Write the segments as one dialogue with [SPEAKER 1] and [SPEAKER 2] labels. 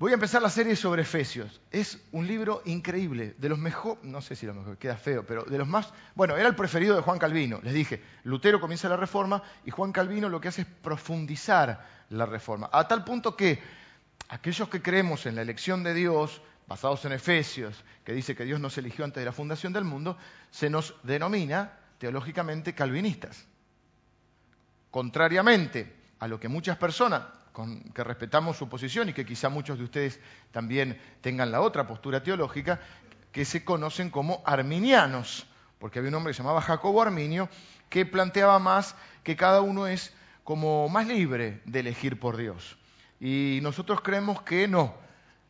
[SPEAKER 1] Voy a empezar la serie sobre Efesios. Es un libro increíble, de los mejores, no sé si lo mejor, queda feo, pero de los más, bueno, era el preferido de Juan Calvino. Les dije, Lutero comienza la reforma y Juan Calvino lo que hace es profundizar la reforma, a tal punto que aquellos que creemos en la elección de Dios, basados en Efesios, que dice que Dios nos eligió antes de la fundación del mundo, se nos denomina teológicamente calvinistas. Contrariamente a lo que muchas personas que respetamos su posición y que quizá muchos de ustedes también tengan la otra postura teológica, que se conocen como arminianos, porque había un hombre que se llamaba Jacobo Arminio, que planteaba más que cada uno es como más libre de elegir por Dios. Y nosotros creemos que no,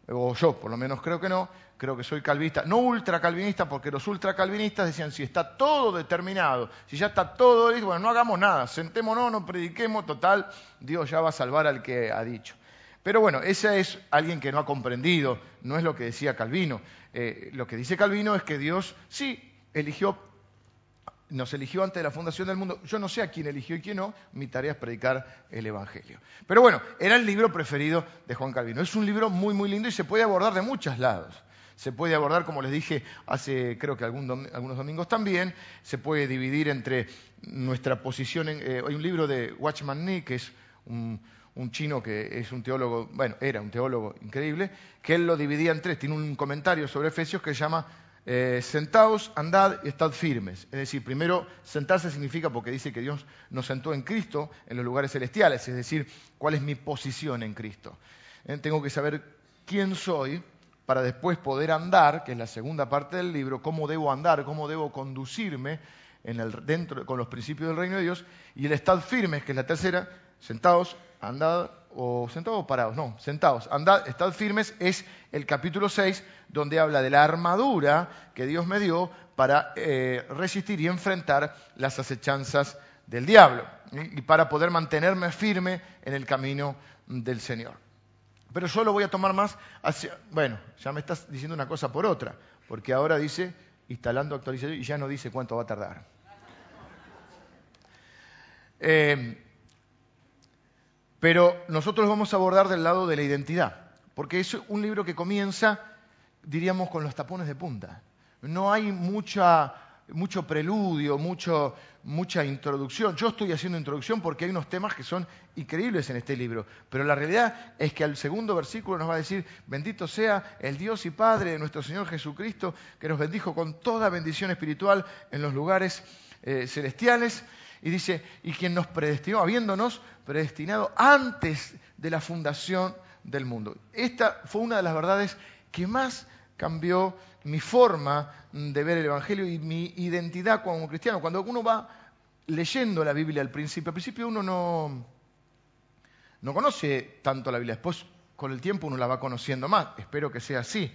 [SPEAKER 1] o yo por lo menos creo que no, creo que soy calvinista, no ultracalvinista, porque los ultracalvinistas decían, si está todo determinado, si ya está todo listo, bueno, no hagamos nada, sentémonos, no prediquemos, total, Dios ya va a salvar al que ha dicho. Pero bueno, ese es alguien que no ha comprendido, no es lo que decía Calvino. Eh, lo que dice Calvino es que Dios sí eligió, nos eligió antes de la fundación del mundo. Yo no sé a quién eligió y quién no, mi tarea es predicar el Evangelio. Pero bueno, era el libro preferido de Juan Calvino. Es un libro muy, muy lindo y se puede abordar de muchos lados se puede abordar, como les dije hace creo que algunos domingos también, se puede dividir entre nuestra posición. En, eh, hay un libro de Watchman Nee, que es un, chino que es un teólogo, bueno, era un teólogo increíble, que él lo dividía en tres. Tiene un comentario sobre Efesios que se llama eh, Sentaos, andad y estad firmes. Es decir, primero, sentarse significa porque dice que Dios nos sentó en Cristo en los lugares celestiales, es decir, cuál es mi posición en Cristo. Eh, tengo que saber quién soy para después poder andar, que es la segunda parte del libro, cómo debo andar, cómo debo conducirme en el, dentro, con los principios del reino de Dios, y el estad firmes, que es la tercera, sentados, andad, o sentados o parados, no, sentados, andad, estad firmes, es el capítulo 6, donde habla de la armadura que Dios me dio para eh, resistir y enfrentar las acechanzas del diablo, y para poder mantenerme firme en el camino del Señor. Pero yo lo voy a tomar más hacia... Bueno, ya me estás diciendo una cosa por otra, porque ahora dice instalando actualización y ya no dice cuánto va a tardar. Eh, pero nosotros vamos a abordar del lado de la identidad, porque es un libro que comienza, diríamos, con los tapones de punta. No hay mucha mucho preludio, mucho, mucha introducción. Yo estoy haciendo introducción porque hay unos temas que son increíbles en este libro, pero la realidad es que al segundo versículo nos va a decir, bendito sea el Dios y Padre de nuestro Señor Jesucristo, que nos bendijo con toda bendición espiritual en los lugares eh, celestiales. Y dice, y quien nos predestinó, habiéndonos predestinado antes de la fundación del mundo. Esta fue una de las verdades que más cambió mi forma de ver el Evangelio y mi identidad como cristiano. Cuando uno va leyendo la Biblia al principio, al principio uno no, no conoce tanto la Biblia, después con el tiempo uno la va conociendo más, espero que sea así.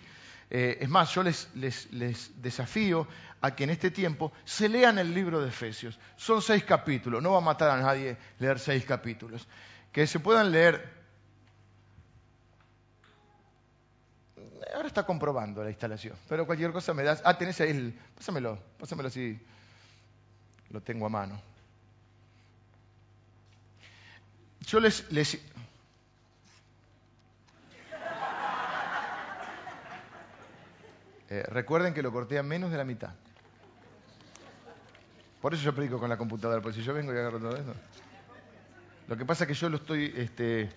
[SPEAKER 1] Eh, es más, yo les, les, les, desafío a que en este tiempo se lean el libro de Efesios. Son seis capítulos, no va a matar a nadie leer seis capítulos. Que se puedan leer ahora está comprobando la instalación, pero cualquier cosa me das. Ah, tenés ahí el. Pásamelo, pásamelo así. Lo tengo a mano. Yo les. les... Eh, recuerden que lo corté a menos de la mitad. Por eso yo predico con la computadora, porque si yo vengo y agarro todo eso. Lo que pasa es que yo lo estoy. Este,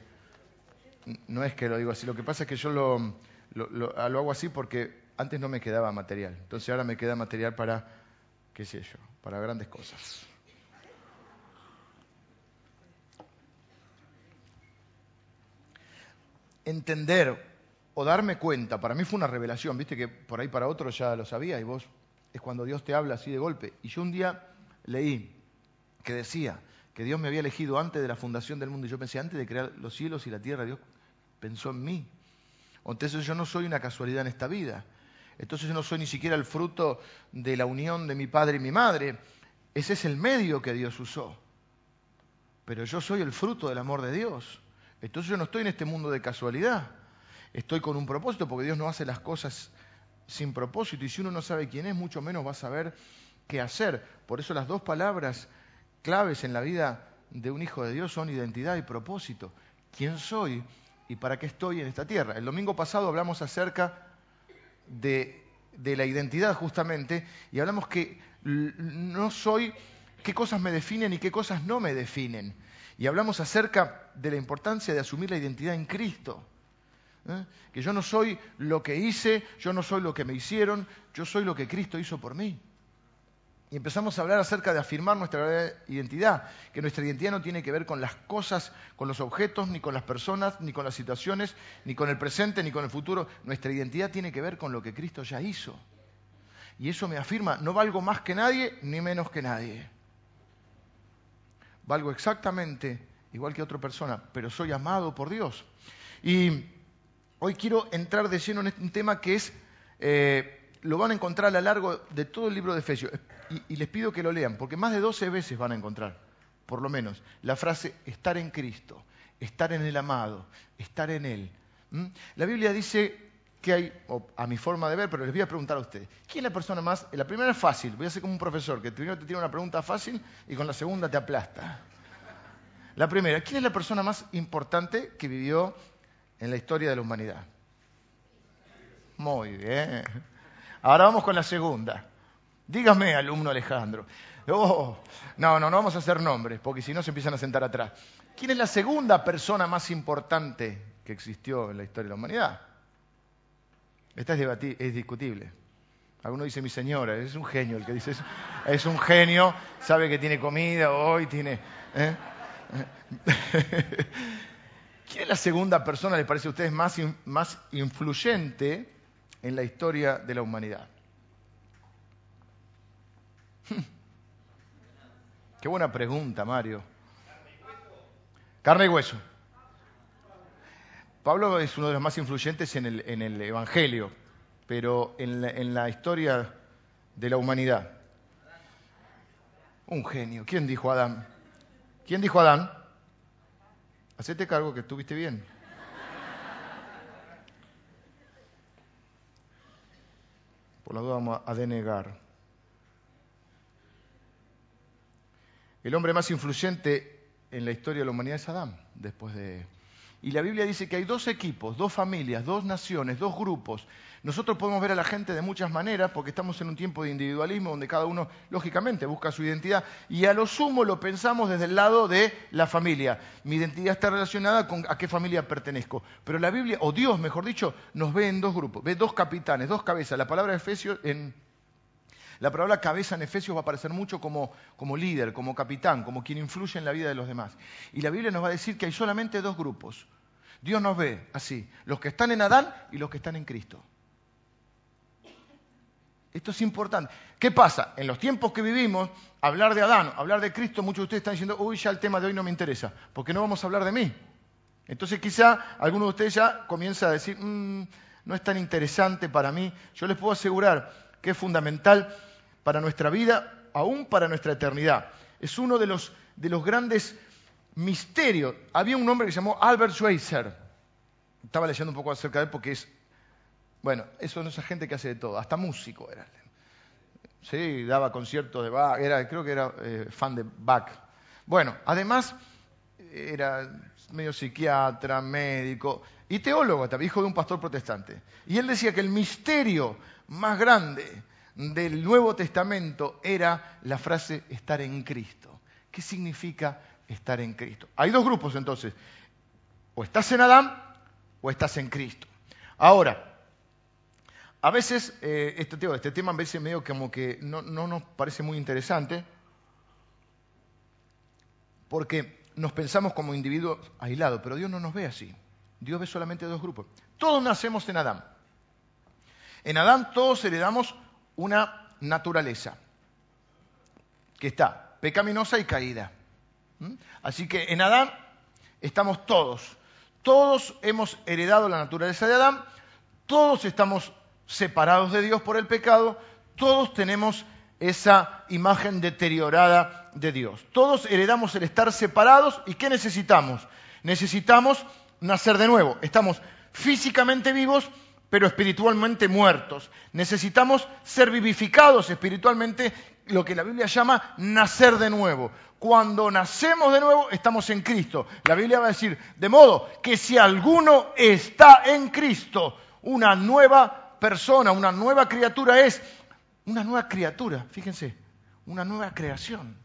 [SPEAKER 1] no es que lo digo así, lo que pasa es que yo lo lo, hago así porque antes no me quedaba material. Entonces ahora me queda material para, qué sé yo, para grandes cosas. Entender o darme cuenta, para mí fue una revelación, viste que por ahí para otros ya lo sabía y vos es cuando Dios te habla así de golpe. Y yo un día leí que decía que Dios me había elegido antes de la fundación del mundo y yo pensé, antes de crear los cielos y la tierra, Dios pensó en mí. Entonces yo no soy una casualidad en esta vida. Entonces yo no soy ni siquiera el fruto de la unión de mi padre y mi madre. Ese es el medio que Dios usó. Pero yo soy el fruto del amor de Dios. Entonces yo no estoy en este mundo de casualidad. Estoy con un propósito porque Dios no hace las cosas sin propósito. Y si uno no sabe quién es, mucho menos va a saber qué hacer. Por eso las dos palabras claves en la vida de un hijo de Dios son identidad y propósito. ¿Quién soy y para qué estoy en esta tierra. El domingo pasado hablamos acerca de, la identidad justamente y hablamos que no soy qué cosas me definen y qué cosas no me definen. Y hablamos acerca de la importancia de asumir la identidad en Cristo. ¿eh? Que yo no soy lo que hice, yo no soy lo que me hicieron, yo soy lo que Cristo hizo por mí. Y empezamos a hablar acerca de afirmar nuestra identidad, que nuestra identidad no tiene que ver con las cosas, con los objetos, ni con las personas, ni con las situaciones, ni con el presente, ni con el futuro. Nuestra identidad tiene que ver con lo que Cristo ya hizo. Y eso me afirma, no valgo más que nadie, ni menos que nadie. Valgo exactamente igual que otra persona, pero soy amado por Dios. Y hoy quiero entrar de lleno en un tema que es... Eh, lo van a encontrar a lo largo de todo el libro de Efesios. Y, les pido que lo lean, porque más de 12 veces van a encontrar, por lo menos, la frase estar en Cristo, estar en el amado, estar en Él. La Biblia dice que hay, a mi forma de ver, pero les voy a preguntar a ustedes, ¿quién es la persona más? La primera es fácil, voy a ser como un profesor, que primero te tiene una pregunta fácil y con la segunda te aplasta. La primera, ¿quién es la persona más importante que vivió en la historia de la humanidad? Muy bien. Ahora vamos con la segunda. Dígame, alumno Alejandro. Oh, no, no, no vamos a hacer nombres, porque si no se empiezan a sentar atrás. ¿Quién es la segunda persona más importante que existió en la historia de la humanidad? Esta es, es discutible. Alguno dice mi señora, es un genio el que dice eso. Es un genio, sabe que tiene comida hoy, tiene... ¿eh? ¿Quién es la segunda persona, le parece a ustedes, más, más influyente en la historia de la humanidad? Qué buena pregunta, Mario. Carne y hueso. Pablo es uno de los más influyentes en el, Evangelio, pero en la, historia de la humanidad. Un genio. ¿Quién dijo Adán? ¿Quién dijo Adán? Hacete cargo que estuviste bien. Por la duda vamos a denegar. El hombre más influyente en la historia de la humanidad es Adán, después de... Y la Biblia dice que hay dos equipos, dos familias, dos naciones, dos grupos. Nosotros podemos ver a la gente de muchas maneras porque estamos en un tiempo de individualismo donde cada uno, lógicamente, busca su identidad y a lo sumo lo pensamos desde el lado de la familia. Mi identidad está relacionada con a qué familia pertenezco. Pero la Biblia, o Dios, mejor dicho, nos ve en dos grupos, ve dos capitanes, dos cabezas. La palabra Efesios en la palabra cabeza en Efesios va a aparecer mucho como, como líder, como capitán, como quien influye en la vida de los demás. Y la Biblia nos va a decir que hay solamente dos grupos. Dios nos ve así, los que están en Adán y los que están en Cristo. Esto es importante. ¿Qué pasa? En los tiempos que vivimos, hablar de Adán, hablar de Cristo, muchos de ustedes están diciendo, uy, ya el tema de hoy no me interesa, porque no vamos a hablar de mí. Entonces quizá alguno de ustedes ya comienza a decir, mm, no es tan interesante para mí. Yo les puedo asegurar que es fundamental para nuestra vida, aún para nuestra eternidad. Es uno de los, de los grandes misterios. Había un hombre que se llamó Albert Schweitzer. Estaba leyendo un poco acerca de él porque es, bueno, eso no es gente que hace de todo, hasta músico era. Sí, daba conciertos de Bach, era, creo que era eh, fan de Bach. Bueno, además era medio psiquiatra, médico y teólogo, hijo de un pastor protestante. Y él decía que el misterio más grande del Nuevo Testamento era la frase estar en Cristo. ¿Qué significa estar en Cristo? Hay dos grupos entonces. O estás en Adán o estás en Cristo. Ahora, a veces eh, este, este, tema a veces medio como que no, no nos parece muy interesante porque nos pensamos como individuos aislados, pero Dios no nos ve así. Dios ve solamente dos grupos. Todos nacemos en Adán. En Adán todos heredamos una naturaleza que está pecaminosa y caída. ¿Mm? Así que en Adán estamos todos. Todos hemos heredado la naturaleza de Adán, todos estamos separados de Dios por el pecado, todos tenemos esa imagen deteriorada de Dios. Todos heredamos el estar separados y ¿qué necesitamos? Necesitamos nacer de nuevo. Estamos físicamente vivos, pero espiritualmente muertos. Necesitamos ser vivificados espiritualmente, lo que la Biblia llama nacer de nuevo. Cuando nacemos de nuevo, estamos en Cristo. La Biblia va a decir, de modo que si alguno está en Cristo, una nueva persona, una nueva criatura es, una nueva criatura, fíjense, una nueva creación.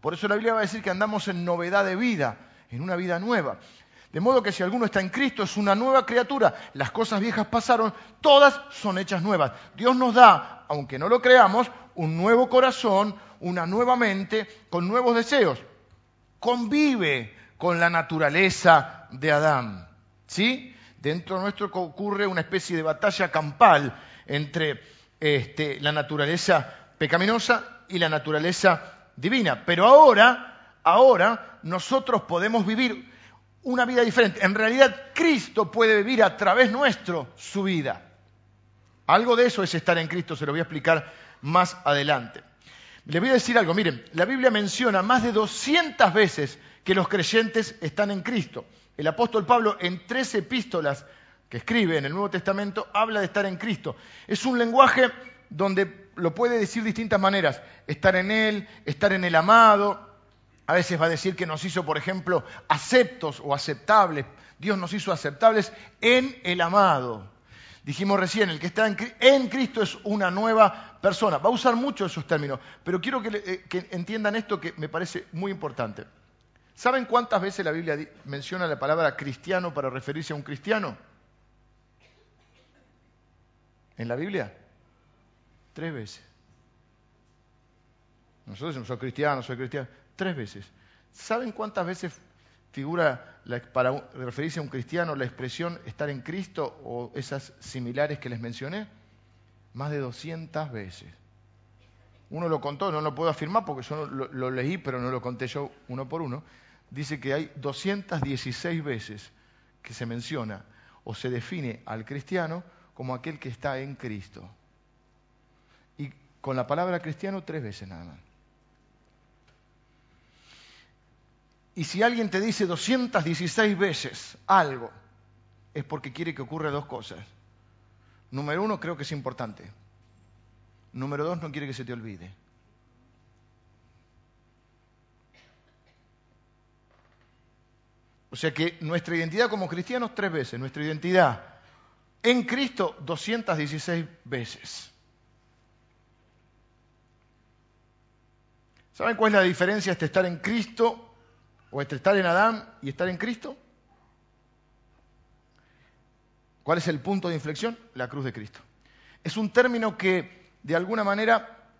[SPEAKER 1] Por eso la Biblia va a decir que andamos en novedad de vida, en una vida nueva. De modo que si alguno está en Cristo es una nueva criatura, las cosas viejas pasaron, todas son hechas nuevas. Dios nos da, aunque no lo creamos, un nuevo corazón, una nueva mente, con nuevos deseos. Convive con la naturaleza de Adán. ¿Sí? Dentro nuestro ocurre una especie de batalla campal entre este, la naturaleza pecaminosa y la naturaleza divina. Pero ahora, ahora nosotros podemos vivir una vida diferente. En realidad, Cristo puede vivir a través nuestro su vida. Algo de eso es estar en Cristo, se lo voy a explicar más adelante. Le voy a decir algo, miren, la Biblia menciona más de 200 veces que los creyentes están en Cristo. El apóstol Pablo en tres epístolas que escribe en el Nuevo Testamento habla de estar en Cristo. Es un lenguaje donde lo puede decir de distintas maneras. Estar en Él, estar en el amado, a veces va a decir que nos hizo, por ejemplo, aceptos o aceptables. Dios nos hizo aceptables en el amado. Dijimos recién, el que está en, Cristo es una nueva persona. Va a usar mucho esos términos, pero quiero que, eh, que entiendan esto que me parece muy importante. ¿Saben cuántas veces la Biblia menciona la palabra cristiano para referirse a un cristiano? ¿En la Biblia? Tres veces. Nosotros decimos, soy cristiano, soy cristiano tres veces. ¿Saben cuántas veces figura, para referirse a un cristiano, la expresión estar en Cristo o esas similares que les mencioné? Más de 200 veces. Uno lo contó, no lo puedo afirmar porque yo lo, lo leí, pero no lo conté yo uno por uno. Dice que hay 216 veces que se menciona o se define al cristiano como aquel que está en Cristo. Y con la palabra cristiano tres veces nada más. Y si alguien te dice 216 veces algo, es porque quiere que ocurra dos cosas. Número uno, creo que es importante. Número dos, no quiere que se te olvide. O sea que nuestra identidad como cristianos tres veces, nuestra identidad en Cristo 216 veces. ¿Saben cuál es la diferencia entre estar en Cristo o entre estar en Adán y estar en Cristo? ¿Cuál es el punto de inflexión? La cruz de Cristo. Es un término que, de alguna manera,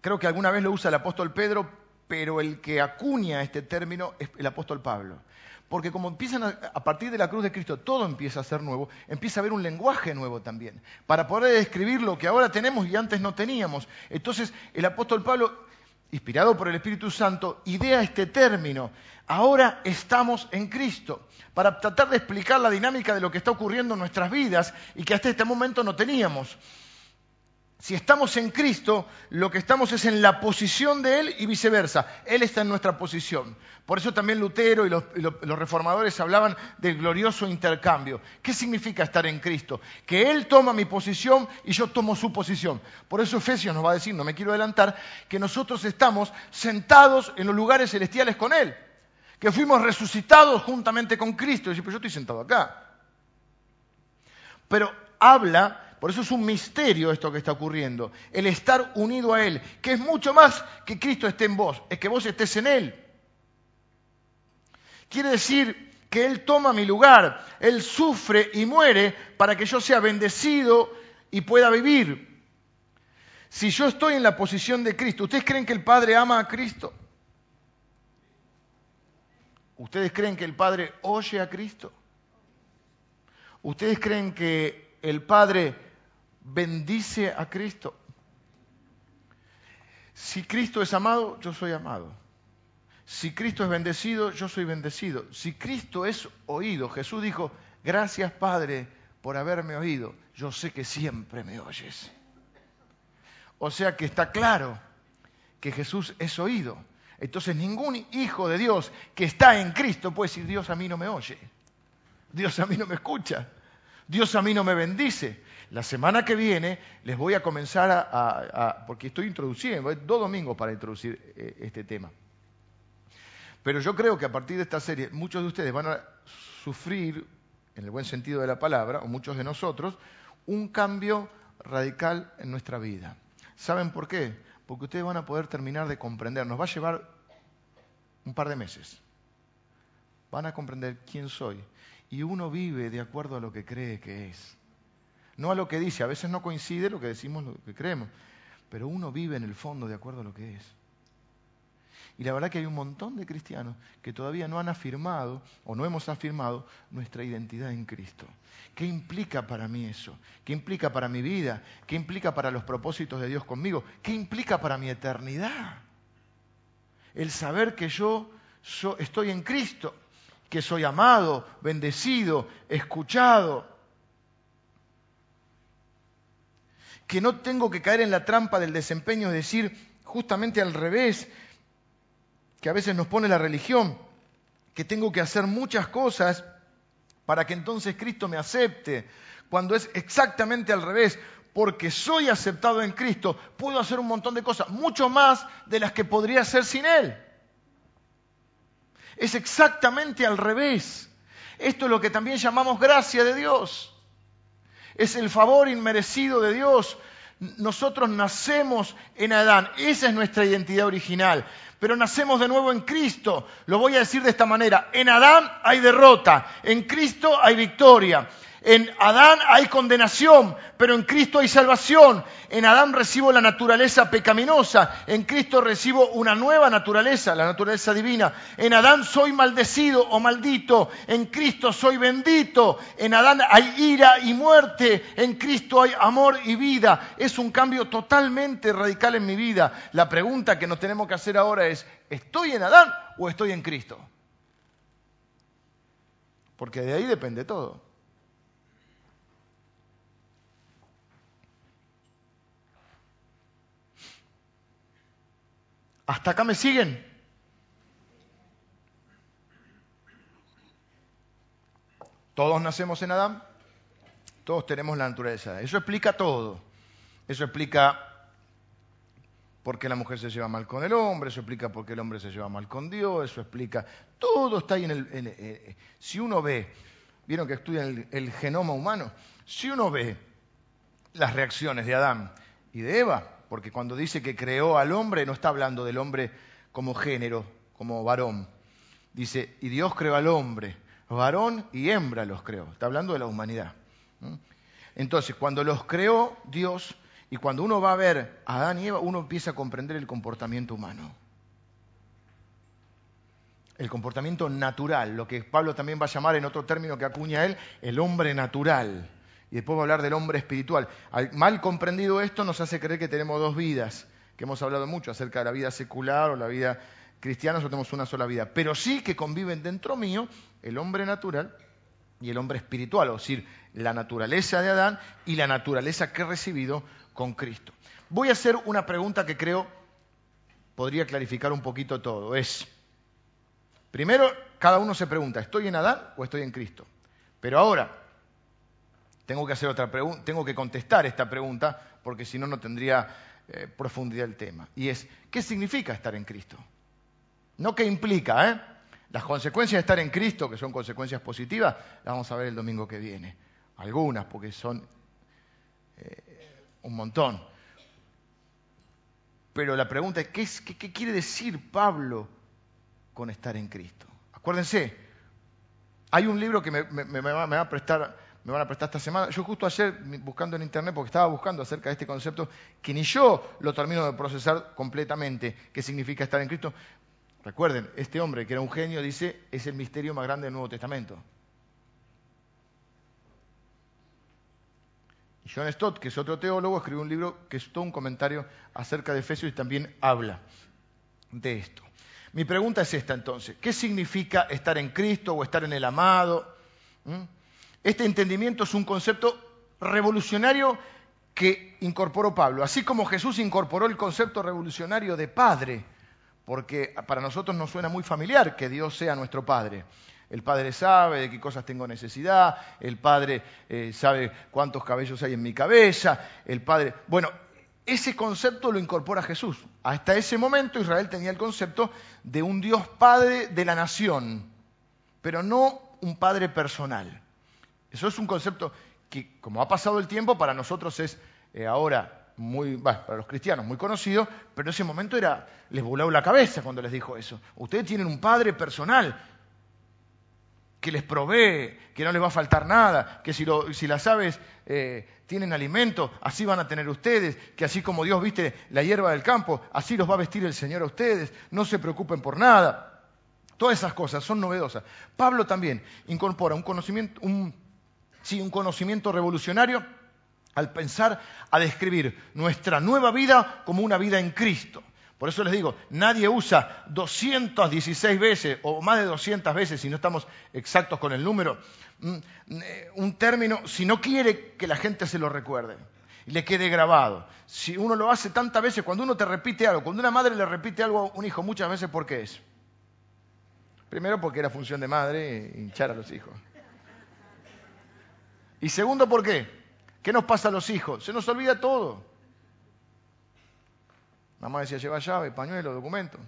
[SPEAKER 1] creo que alguna vez lo usa el apóstol Pedro, pero el que acuña este término es el apóstol Pablo. Porque como empiezan a, a, partir de la cruz de Cristo, todo empieza a ser nuevo, empieza a haber un lenguaje nuevo también, para poder describir lo que ahora tenemos y antes no teníamos. Entonces, el apóstol Pablo inspirado por el Espíritu Santo, idea este término. Ahora estamos en Cristo, para tratar de explicar la dinámica de lo que está ocurriendo en nuestras vidas y que hasta este momento no teníamos. Si estamos en Cristo, lo que estamos es en la posición de Él y viceversa. Él está en nuestra posición. Por eso también Lutero y los, reformadores hablaban del glorioso intercambio. ¿Qué significa estar en Cristo? Que Él toma mi posición y yo tomo su posición. Por eso Efesios nos va a decir, no me quiero adelantar, que nosotros estamos sentados en los lugares celestiales con Él. Que fuimos resucitados juntamente con Cristo. Y dice, pero yo estoy sentado acá. Pero habla por eso es un misterio esto que está ocurriendo. El estar unido a Él, que es mucho más que Cristo esté en vos, es que vos estés en Él. Quiere decir que Él toma mi lugar, Él sufre y muere para que yo sea bendecido y pueda vivir. Si yo estoy en la posición de Cristo, ¿ustedes creen que el Padre ama a Cristo? ¿Ustedes creen que el Padre oye a Cristo? ¿Ustedes creen que el Padre bendice a Cristo. Si Cristo es amado, yo soy amado. Si Cristo es bendecido, yo soy bendecido. Si Cristo es oído, Jesús dijo, gracias Padre por haberme oído. Yo sé que siempre me oyes. O sea que está claro que Jesús es oído. Entonces ningún hijo de Dios que está en Cristo puede decir, Dios a mí no me oye. Dios a mí no me escucha. Dios a mí no me bendice. La semana que viene les voy a comenzar a, porque estoy introduciendo, dos domingos para introducir eh, este tema. Pero yo creo que a partir de esta serie muchos de ustedes van a sufrir, en el buen sentido de la palabra, o muchos de nosotros, un cambio radical en nuestra vida. ¿Saben por qué? Porque ustedes van a poder terminar de comprender. Nos va a llevar un par de meses. Van a comprender quién soy. Y uno vive de acuerdo a lo que cree que es. No a lo que dice. A veces no coincide lo que decimos, lo que creemos. Pero uno vive en el fondo de acuerdo a lo que es. Y la verdad que hay un montón de cristianos que todavía no han afirmado o no hemos afirmado nuestra identidad en Cristo. ¿Qué implica para mí eso? ¿Qué implica para mi vida? ¿Qué implica para los propósitos de Dios conmigo? ¿Qué implica para mi eternidad? El saber que yo estoy en Cristo, que soy amado, bendecido, escuchado, que no tengo que caer en la trampa del desempeño, es decir, justamente al revés, que a veces nos pone la religión, que tengo que hacer muchas cosas para que entonces Cristo me acepte, cuando es exactamente al revés, porque soy aceptado en Cristo, puedo hacer un montón de cosas, mucho más de las que podría hacer sin Él. Es exactamente al revés. Esto es lo que también llamamos gracia de Dios. Es el favor inmerecido de Dios. Nosotros nacemos en Adán, esa es nuestra identidad original pero nacemos de nuevo en Cristo. Lo voy a decir de esta manera. En Adán hay derrota, en Cristo hay victoria. En Adán hay condenación, pero en Cristo hay salvación. En Adán recibo la naturaleza pecaminosa, en Cristo recibo una nueva naturaleza, la naturaleza divina. En Adán soy maldecido o maldito, en Cristo soy bendito. En Adán hay ira y muerte, en Cristo hay amor y vida. Es un cambio totalmente radical en mi vida. La pregunta que nos tenemos que hacer ahora es, ¿estoy en Adán o estoy en Cristo? Porque de ahí depende todo. ¿Hasta acá me siguen? Todos nacemos en Adán, todos tenemos la naturaleza. Eso explica todo. Eso explica por qué la mujer se lleva mal con el hombre, eso explica por qué el hombre se lleva mal con Dios, eso explica. Todo está ahí en el. Si uno ve, vieron que estudian el genoma humano, si uno ve las reacciones de Adán y de Eva, porque cuando dice que creó al hombre no está hablando del hombre como género, como varón. Dice, y Dios creó al hombre, varón y hembra los creó. Está hablando de la humanidad. Entonces, cuando los creó Dios, y cuando uno va a ver a Adán y Eva, uno empieza a comprender el comportamiento humano. El comportamiento natural, lo que Pablo también va a llamar en otro término que acuña él, el hombre natural y después va a hablar del hombre espiritual. mal comprendido esto nos hace creer que tenemos dos vidas, que hemos hablado mucho acerca de la vida secular o la vida cristiana, nosotros tenemos una sola vida, pero sí que conviven dentro mío el hombre natural y el hombre espiritual, es decir, la naturaleza de Adán y la naturaleza que he recibido con Cristo. Voy a hacer una pregunta que creo podría clarificar un poquito todo. Es, primero, cada uno se pregunta, ¿estoy en Adán o estoy en Cristo? Pero ahora, tengo que hacer otra tengo que contestar esta pregunta porque si no no tendría eh, profundidad el tema. Y es, ¿qué significa estar en Cristo? No qué implica, ¿eh? Las consecuencias de estar en Cristo, que son consecuencias positivas, las vamos a ver el domingo que viene. Algunas, porque son eh, un montón. Pero la pregunta es, ¿qué, quiere decir Pablo con estar en Cristo? Acuérdense, hay un libro que me va a prestar me van a prestar esta semana. Yo justo ayer, buscando en internet, porque estaba buscando acerca de este concepto, que ni yo lo termino de procesar completamente, qué significa estar en Cristo. Recuerden, este hombre, que era un genio, dice, es el misterio más grande del Nuevo Testamento. John Stott, que es otro teólogo, escribió un libro que es todo un comentario acerca de Efesios y también habla de esto. Mi pregunta es esta entonces, ¿qué significa estar en Cristo o estar en el amado? ¿Mm? Este entendimiento es un concepto revolucionario que incorporó Pablo, así como Jesús incorporó el concepto revolucionario de Padre, porque para nosotros nos suena muy familiar que Dios sea nuestro Padre. El Padre sabe de qué cosas tengo necesidad, el Padre eh, sabe cuántos cabellos hay en mi cabeza, el Padre... Bueno, ese concepto lo incorpora Jesús. Hasta ese momento Israel tenía el concepto de un Dios Padre de la nación, pero no un Padre personal. Eso es un concepto que, como ha pasado el tiempo, para nosotros es eh, ahora muy, para los cristianos muy conocido, pero en ese momento era, les voló la cabeza cuando les dijo eso. Ustedes tienen un Padre personal que les provee, que no les va a faltar nada, que si, si las aves eh, tienen alimento, así van a tener ustedes, que así como Dios viste la hierba del campo, así los va a vestir el Señor a ustedes, no se preocupen por nada. Todas esas cosas son novedosas. Pablo también incorpora un conocimiento, un, sí, un conocimiento revolucionario al pensar, a describir nuestra nueva vida como una vida en Cristo. Por eso les digo, nadie usa 216 veces o más de 200 veces, si no estamos exactos con el número, mm, eh, un término si no quiere que la gente se lo recuerde y le quede grabado. Si uno lo hace tantas veces, cuando uno te repite algo, cuando una madre le repite algo a un hijo muchas veces, ¿por qué es? Primero porque era función de madre hinchar a los hijos. Y segundo, ¿por qué? ¿Qué nos pasa a los hijos? Se nos olvida todo. Mamá decía, lleva llave, pañuelo, documento.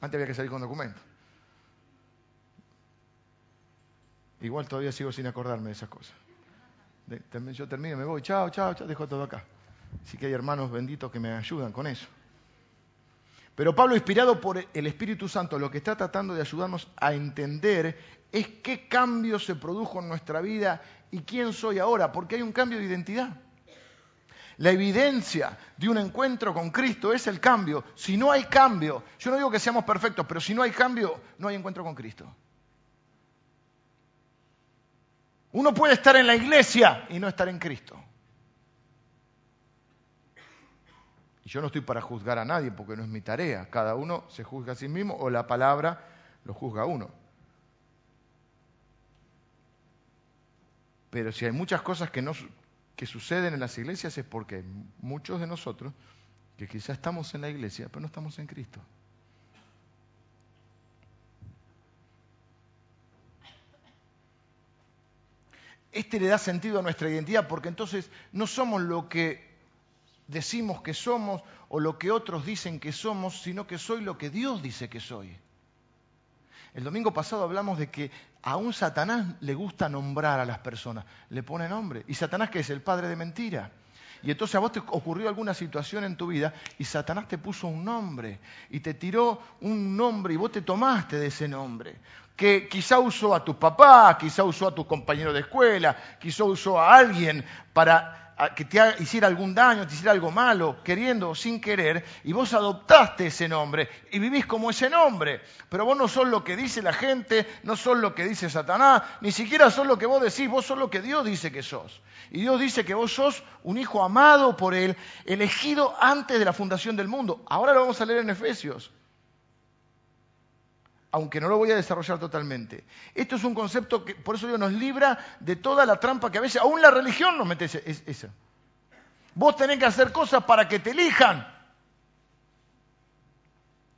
[SPEAKER 1] Antes había que salir con documento. Igual todavía sigo sin acordarme de esas cosas. Yo termino, me voy, chao, chao, chao, dejo todo acá. Así que hay hermanos benditos que me ayudan con eso. Pero Pablo, inspirado por el Espíritu Santo, lo que está tratando de ayudarnos a entender es qué cambio se produjo en nuestra vida y quién soy ahora, porque hay un cambio de identidad. La evidencia de un encuentro con Cristo es el cambio. Si no hay cambio, yo no digo que seamos perfectos, pero si no hay cambio, no hay encuentro con Cristo. Uno puede estar en la iglesia y no estar en Cristo. Yo no estoy para juzgar a nadie porque no es mi tarea. Cada uno se juzga a sí mismo o la palabra lo juzga a uno. Pero si hay muchas cosas que no, que suceden en las iglesias es porque muchos de nosotros, que quizás estamos en la iglesia, pero no estamos en Cristo. Este le da sentido a nuestra identidad porque entonces no somos lo que decimos que somos o lo que otros dicen que somos, sino que soy lo que Dios dice que soy. El domingo pasado hablamos de que a un Satanás le gusta nombrar a las personas, le pone nombre. ¿Y Satanás qué es? El padre de mentira. Y entonces a vos te ocurrió alguna situación en tu vida y Satanás te puso un nombre y te tiró un nombre y vos te tomaste de ese nombre. Que quizá usó a tu papá, quizá usó a tu compañero de escuela, quizá usó a alguien para que te hiciera algún daño, te hiciera algo malo, queriendo o sin querer, y vos adoptaste ese nombre y vivís como ese nombre. Pero vos no sos lo que dice la gente, no sos lo que dice Satanás, ni siquiera sos lo que vos decís, vos sos lo que Dios dice que sos. Y Dios dice que vos sos un hijo amado por Él, elegido antes de la fundación del mundo. Ahora lo vamos a leer en Efesios aunque no lo voy a desarrollar totalmente. Esto es un concepto que, por eso Dios nos libra de toda la trampa que a veces, aún la religión nos mete esa. Vos tenés que hacer cosas para que te elijan.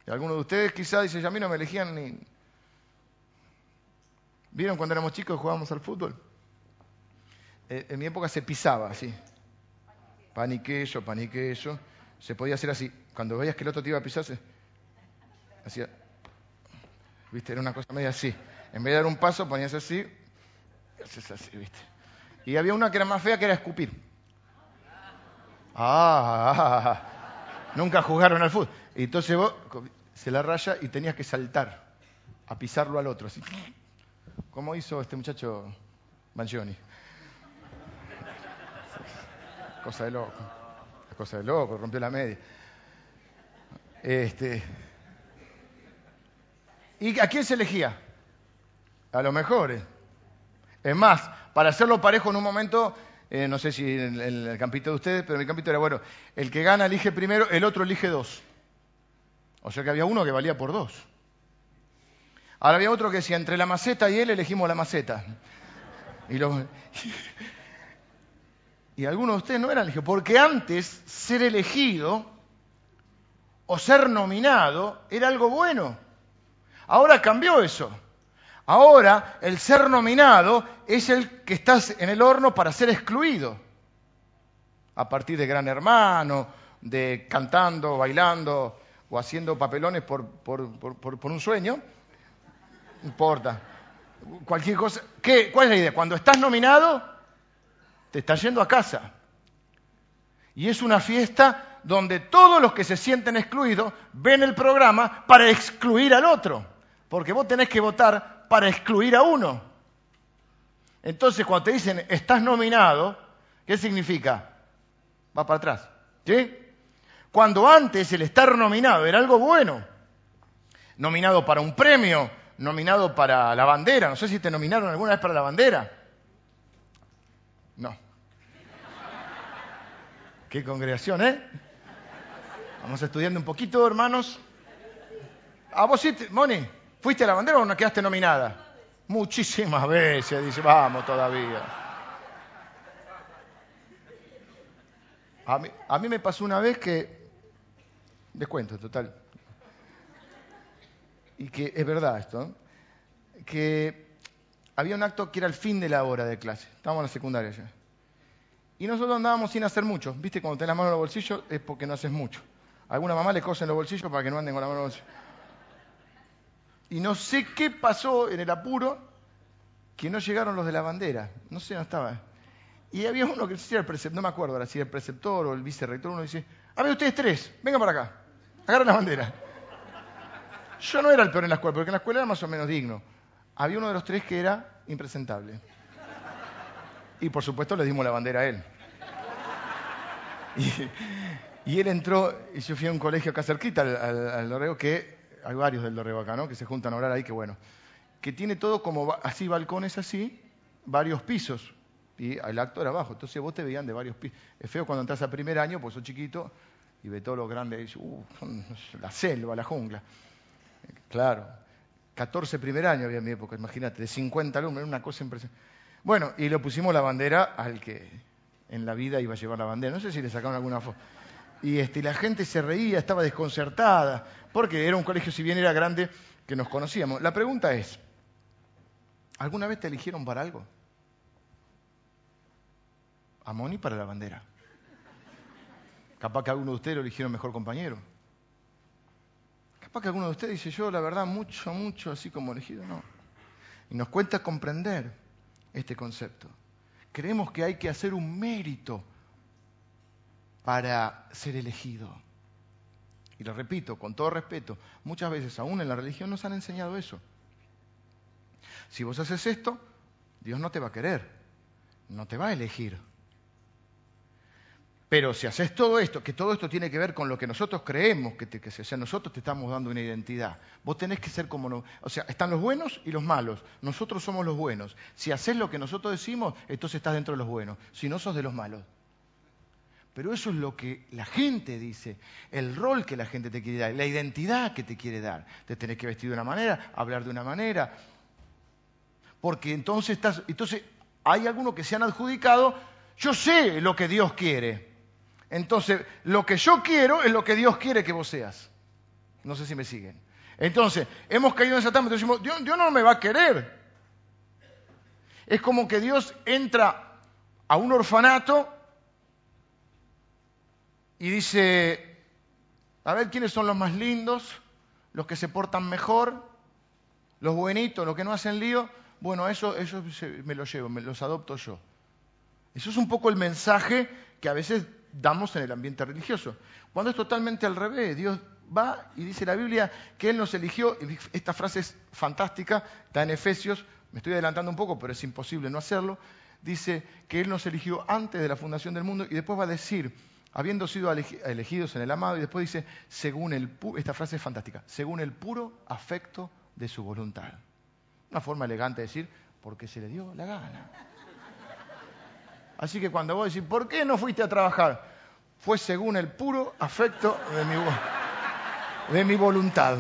[SPEAKER 1] Y algunos de ustedes quizás dicen, a mí no me elegían ni... ¿Vieron cuando éramos chicos y jugábamos al fútbol? Eh, en mi época se pisaba así. Pan y queso, pan y queso. Se podía hacer así. Cuando veías que el otro te iba a pisarse, hacía ¿Viste? Era una cosa media así. En vez de dar un paso, ponías así, haces así, ¿viste? Y había una que era más fea que era escupir. Ah, nunca jugaron al fútbol. Y entonces vos se la raya y tenías que saltar a pisarlo al otro, así. ¿Cómo hizo este muchacho Mangioni? Cosa de loco. Cosa de loco, rompió la media. Este, ¿Y a quién se elegía? A los mejores. Es más, para hacerlo parejo en un momento, eh, no sé si en, el campito de ustedes, pero en el campito era bueno, el que gana elige primero, el otro elige dos. O sea que había uno que valía por dos. Ahora había otro que decía, entre la maceta y él elegimos la maceta. Y, y algunos de ustedes no eran elegidos, porque antes ser elegido o ser nominado era algo bueno. Ahora cambió eso. Ahora, el ser nominado es el que estás en el horno para ser excluido. A partir de Gran Hermano, de cantando, bailando o haciendo papelones por, un sueño. No importa. Cualquier cosa. ¿Qué? ¿Cuál es la idea? Cuando estás nominado, te estás yendo a casa. Y es una fiesta donde todos los que se sienten excluidos ven el programa para excluir al otro. Porque vos tenés que votar para excluir a uno. Entonces, cuando te dicen estás nominado, ¿qué significa? Va para atrás. ¿Sí? Cuando antes el estar nominado era algo bueno, nominado para un premio, nominado para la bandera, no sé si te nominaron alguna vez para la bandera. No. Qué congregación, ¿eh? Vamos estudiando un poquito, hermanos. ¿A vos sí, Moni? ¿Fuiste a la bandera o no quedaste nominada? Muchísimas veces, dice, vamos todavía. A mí, me pasó una vez que, descuento total, y que es verdad esto, que había un acto que era el fin de la hora de clase, estábamos en la secundaria ya. Y nosotros andábamos sin hacer mucho, viste, cuando tenés la mano en los bolsillos es porque no haces mucho. alguna mamá le cosen los bolsillos para que no anden con la mano en los bolsillos. Y no sé qué pasó en el apuro, que no llegaron los de la bandera. No sé, no estaba. Y había uno que decía el preceptor, no me acuerdo ahora si era el preceptor o el vicerrector, uno dice, a ver ustedes tres, vengan para acá, agarren la bandera. Yo no era el peor en la escuela, porque en la escuela era más o menos digno. Había uno de los tres que era impresentable. Y por supuesto le dimos la bandera a él. Y, él entró, y yo fui a un colegio acá cerquita, al, al, que hay varios del Dorrego acá. Que se juntan a orar ahí, que bueno. Que tiene todo como así, balcones así, varios pisos. Y el acto era abajo. Entonces vos te veían de varios pisos. Es feo cuando entras a primer año, pues sos chiquito, y ve todo lo grande, y uh, la selva, la jungla. Claro. 14 primer año había en mi época, imagínate, de 50 alumnos, era una cosa impresionante. Bueno, y le pusimos la bandera al que en la vida iba a llevar la bandera. No sé si le sacaron alguna foto y este, la gente se reía, estaba desconcertada, porque era un colegio, si bien era grande, que nos conocíamos. La pregunta es, ¿alguna vez te eligieron para algo? A Moni para la bandera. Capaz que alguno de ustedes lo eligieron mejor compañero. Capaz que alguno de ustedes dice, yo la verdad, mucho, mucho, así como elegido, no. Y nos cuenta comprender este concepto. Creemos que hay que hacer un mérito para ser elegido. Y lo repito, con todo respeto, muchas veces aún en la religión nos han enseñado eso. Si vos haces esto, Dios no te va a querer, no te va a elegir. Pero si haces todo esto, que todo esto tiene que ver con lo que nosotros creemos, que, te, que sea, nosotros te estamos dando una identidad. Vos tenés que ser como... No, o sea, están los buenos y los malos. Nosotros somos los buenos. Si haces lo que nosotros decimos, entonces estás dentro de los buenos. Si no, sos de los malos. Pero eso es lo que la gente dice, el rol que la gente te quiere dar, la identidad que te quiere dar. Te tenés que vestir de una manera, hablar de una manera. Porque entonces estás, entonces hay algunos que se han adjudicado, yo sé lo que Dios quiere. Entonces, lo que yo quiero es lo que Dios quiere que vos seas. No sé si me siguen. Entonces, hemos caído en trampa y decimos, Dios no me va a querer. Es como que Dios entra a un orfanato y dice, a ver quiénes son los más lindos, los que se portan mejor, los buenitos, los que no hacen lío. Bueno, eso, eso me lo llevo, me los adopto yo. Eso es un poco el mensaje que a veces damos en el ambiente religioso. Cuando es totalmente al revés, Dios va y dice la Biblia que Él nos eligió, esta frase es fantástica, está en Efesios, me estoy adelantando un poco, pero es imposible no hacerlo, dice que Él nos eligió antes de la fundación del mundo y después va a decir, habiendo sido elegidos en el amado, y después dice, según el, esta frase es fantástica, según el puro afecto de su voluntad. Una forma elegante de decir, porque se le dio la gana. Así que cuando vos decís, ¿por qué no fuiste a trabajar? Fue según el puro afecto de mi, de mi voluntad.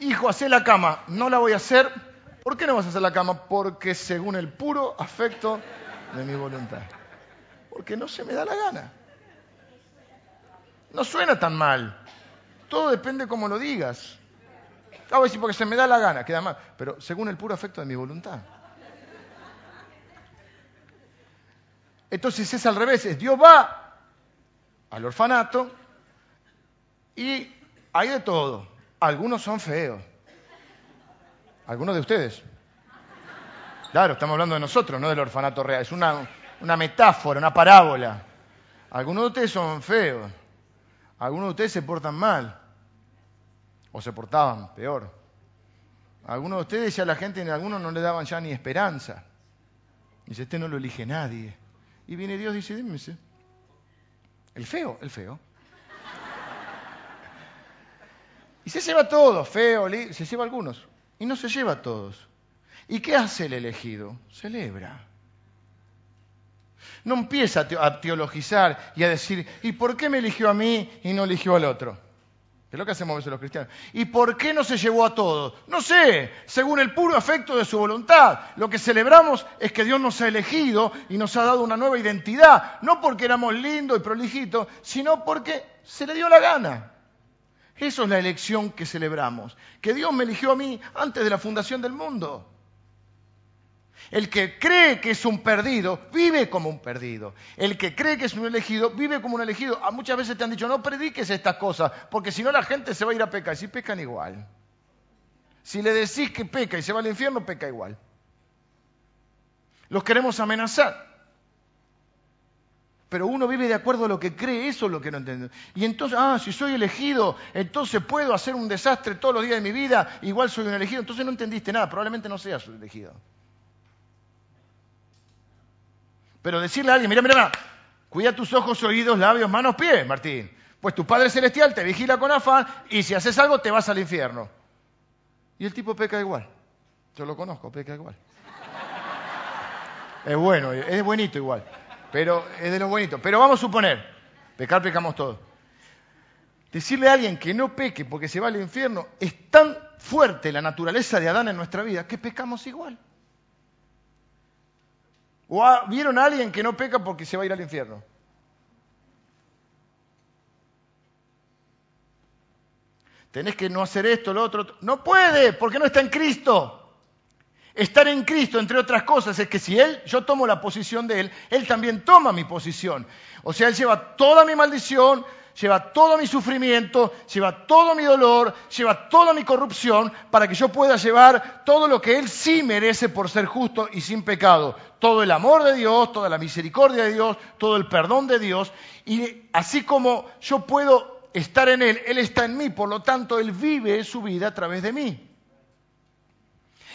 [SPEAKER 1] Hijo, hacé la cama. No la voy a hacer. ¿Por qué no vas a hacer la cama? Porque según el puro afecto de mi voluntad. Porque no se me da la gana. No suena tan mal. Todo depende cómo lo digas. A ver si porque se me da la gana, queda mal. Pero según el puro afecto de mi voluntad. Entonces es al revés, es Dios va al orfanato y hay de todo. Algunos son feos. Algunos de ustedes. Claro, estamos hablando de nosotros, no del orfanato real. Es una, una metáfora, una parábola. Algunos de ustedes son feos. Algunos de ustedes se portan mal. O se portaban peor. Algunos de ustedes ya la gente, algunos no le daban ya ni esperanza. Dice, este no lo elige nadie. Y viene Dios y dice, dime, el feo, el feo. Y se lleva todo, feo, se lleva algunos. Y no se lleva a todos. ¿Y qué hace el elegido? Celebra. No empieza a teologizar y a decir, ¿y por qué me eligió a mí y no eligió al otro? es lo que hacemos a veces los cristianos. ¿Y por qué no se llevó a todos? No sé, según el puro afecto de su voluntad. Lo que celebramos es que Dios nos ha elegido y nos ha dado una nueva identidad, no porque éramos lindos y prolijitos, sino porque se le dio la gana. Eso es la elección que celebramos, que Dios me eligió a mí antes de la fundación del mundo. El que cree que es un perdido, vive como un perdido. El que cree que es un elegido, vive como un elegido. Ah, muchas veces te han dicho, no prediques estas cosas, porque si no la gente se va a ir a pecar. Si pecan igual. Si le decís que peca y se va al infierno, peca igual. Los queremos amenazar. Pero uno vive de acuerdo a lo que cree, eso es lo que no entiendo. Y entonces, ah, si soy elegido, entonces puedo hacer un desastre todos los días de mi vida, igual soy un elegido. Entonces no entendiste nada, probablemente no seas un elegido. Pero decirle a alguien, mira, mira, mira, cuida tus ojos, oídos, labios, manos, pies, Martín. Pues tu Padre Celestial te vigila con afán y si haces algo te vas al infierno. Y el tipo peca igual. Yo lo conozco, peca igual. Es bueno, es buenito igual. Pero es de lo bonito. Pero vamos a suponer, pecar pecamos todos. Decirle a alguien que no peque porque se va al infierno es tan fuerte la naturaleza de Adán en nuestra vida que pecamos igual. ¿O vieron a alguien que no peca porque se va a ir al infierno? Tenés que no hacer esto, lo otro. No puede, porque no está en Cristo. Estar en Cristo, entre otras cosas, es que si Él, yo tomo la posición de Él, Él también toma mi posición. O sea, Él lleva toda mi maldición, lleva todo mi sufrimiento, lleva todo mi dolor, lleva toda mi corrupción, para que yo pueda llevar todo lo que Él sí merece por ser justo y sin pecado. Todo el amor de Dios, toda la misericordia de Dios, todo el perdón de Dios. Y así como yo puedo estar en Él, Él está en mí, por lo tanto Él vive su vida a través de mí.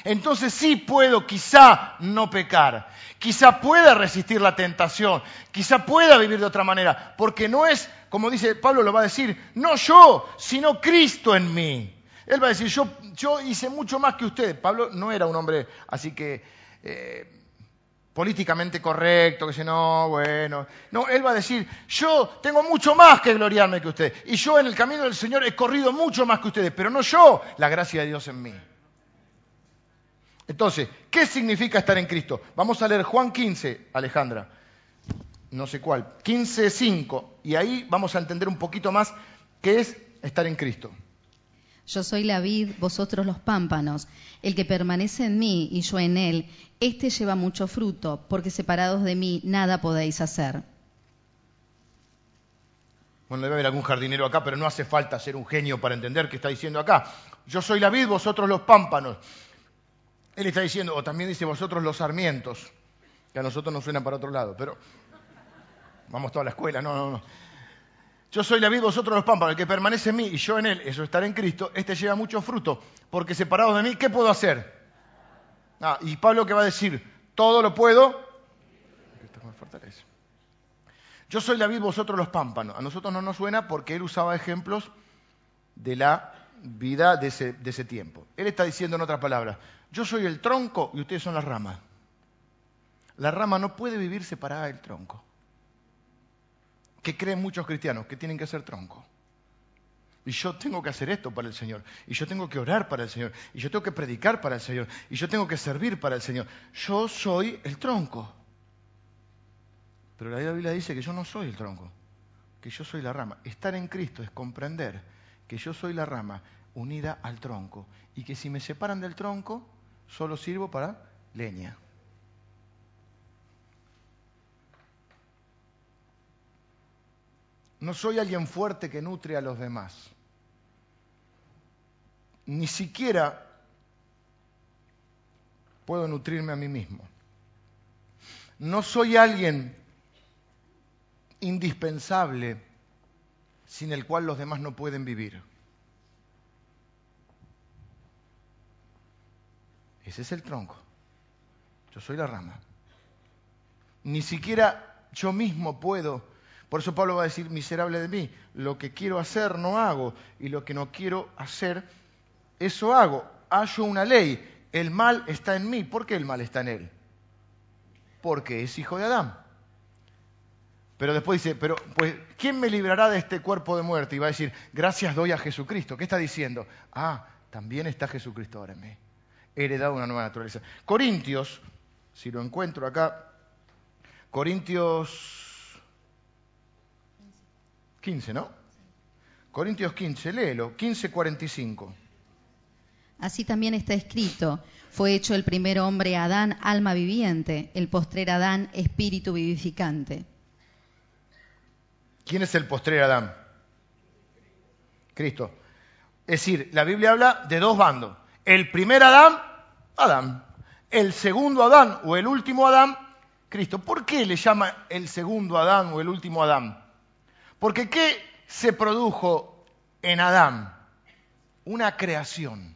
[SPEAKER 1] Entonces sí puedo quizá no pecar, quizá pueda resistir la tentación, quizá pueda vivir de otra manera, porque no es como dice Pablo lo va a decir, no yo, sino Cristo en mí. Él va a decir, yo, hice mucho más que usted. Pablo no era un hombre así que eh, políticamente correcto, que dice, no, bueno. No, él va a decir, yo tengo mucho más que gloriarme que usted. Y yo en el camino del Señor he corrido mucho más que ustedes, pero no yo, la gracia de Dios en mí. Entonces, ¿qué significa estar en Cristo? Vamos a leer Juan 15, Alejandra no sé cuál, 15.5, y ahí vamos a entender un poquito más qué es estar en Cristo.
[SPEAKER 2] Yo soy la vid, vosotros los pámpanos. El que permanece en mí y yo en él, éste lleva mucho fruto, porque separados de mí nada podéis hacer.
[SPEAKER 1] Bueno, debe haber algún jardinero acá, pero no hace falta ser un genio para entender qué está diciendo acá. Yo soy la vid, vosotros los pámpanos. Él está diciendo, o también dice vosotros los sarmientos, que a nosotros nos suena para otro lado, pero vamos toda la escuela, no, no, no. Yo soy la vid, vosotros los pámpanos, el que permanece en mí y yo en él, eso estar en Cristo, este lleva mucho fruto, porque separados de mí, ¿qué puedo hacer? Ah, y Pablo que va a decir, todo lo puedo. Yo soy la vid, vosotros los pámpanos. A nosotros no nos suena porque él usaba ejemplos de la vida de ese, tiempo. Él está diciendo en otras palabras, yo soy el tronco y ustedes son las ramas. La rama no puede vivir separada del tronco que creen muchos cristianos, que tienen que ser tronco. Y yo tengo que hacer esto para el Señor. Y yo tengo que orar para el Señor. Y yo tengo que predicar para el Señor. Y yo tengo que servir para el Señor. Yo soy el tronco. Pero la Biblia dice que yo no soy el tronco, que yo soy la rama. Estar en Cristo es comprender que yo soy la rama, unida al tronco. Y que si me separan del tronco, solo sirvo para leña. No soy alguien fuerte que nutre a los demás. Ni siquiera puedo nutrirme a mí mismo. No soy alguien indispensable sin el cual los demás no pueden vivir. Ese es el tronco. Yo soy la rama. Ni siquiera yo mismo puedo. Por eso Pablo va a decir, miserable de mí, lo que quiero hacer no hago y lo que no quiero hacer, eso hago. Hallo una ley, el mal está en mí. ¿Por qué el mal está en él? Porque es hijo de Adán. Pero después dice, pero pues, ¿quién me librará de este cuerpo de muerte? Y va a decir, gracias doy a Jesucristo. ¿Qué está diciendo? Ah, también está Jesucristo ahora en mí. He heredado una nueva naturaleza. Corintios, si lo encuentro acá, Corintios 15, ¿no? Corintios 15, léelo, 15:45.
[SPEAKER 2] Así también está escrito, fue hecho el primer hombre Adán, alma viviente, el postrer Adán, espíritu vivificante.
[SPEAKER 1] ¿Quién es el postrer Adán? Cristo. Es decir, la Biblia habla de dos bandos. El primer Adán, Adán. El segundo Adán o el último Adán, Cristo. ¿Por qué le llama el segundo Adán o el último Adán? Porque ¿qué se produjo en Adán? Una creación.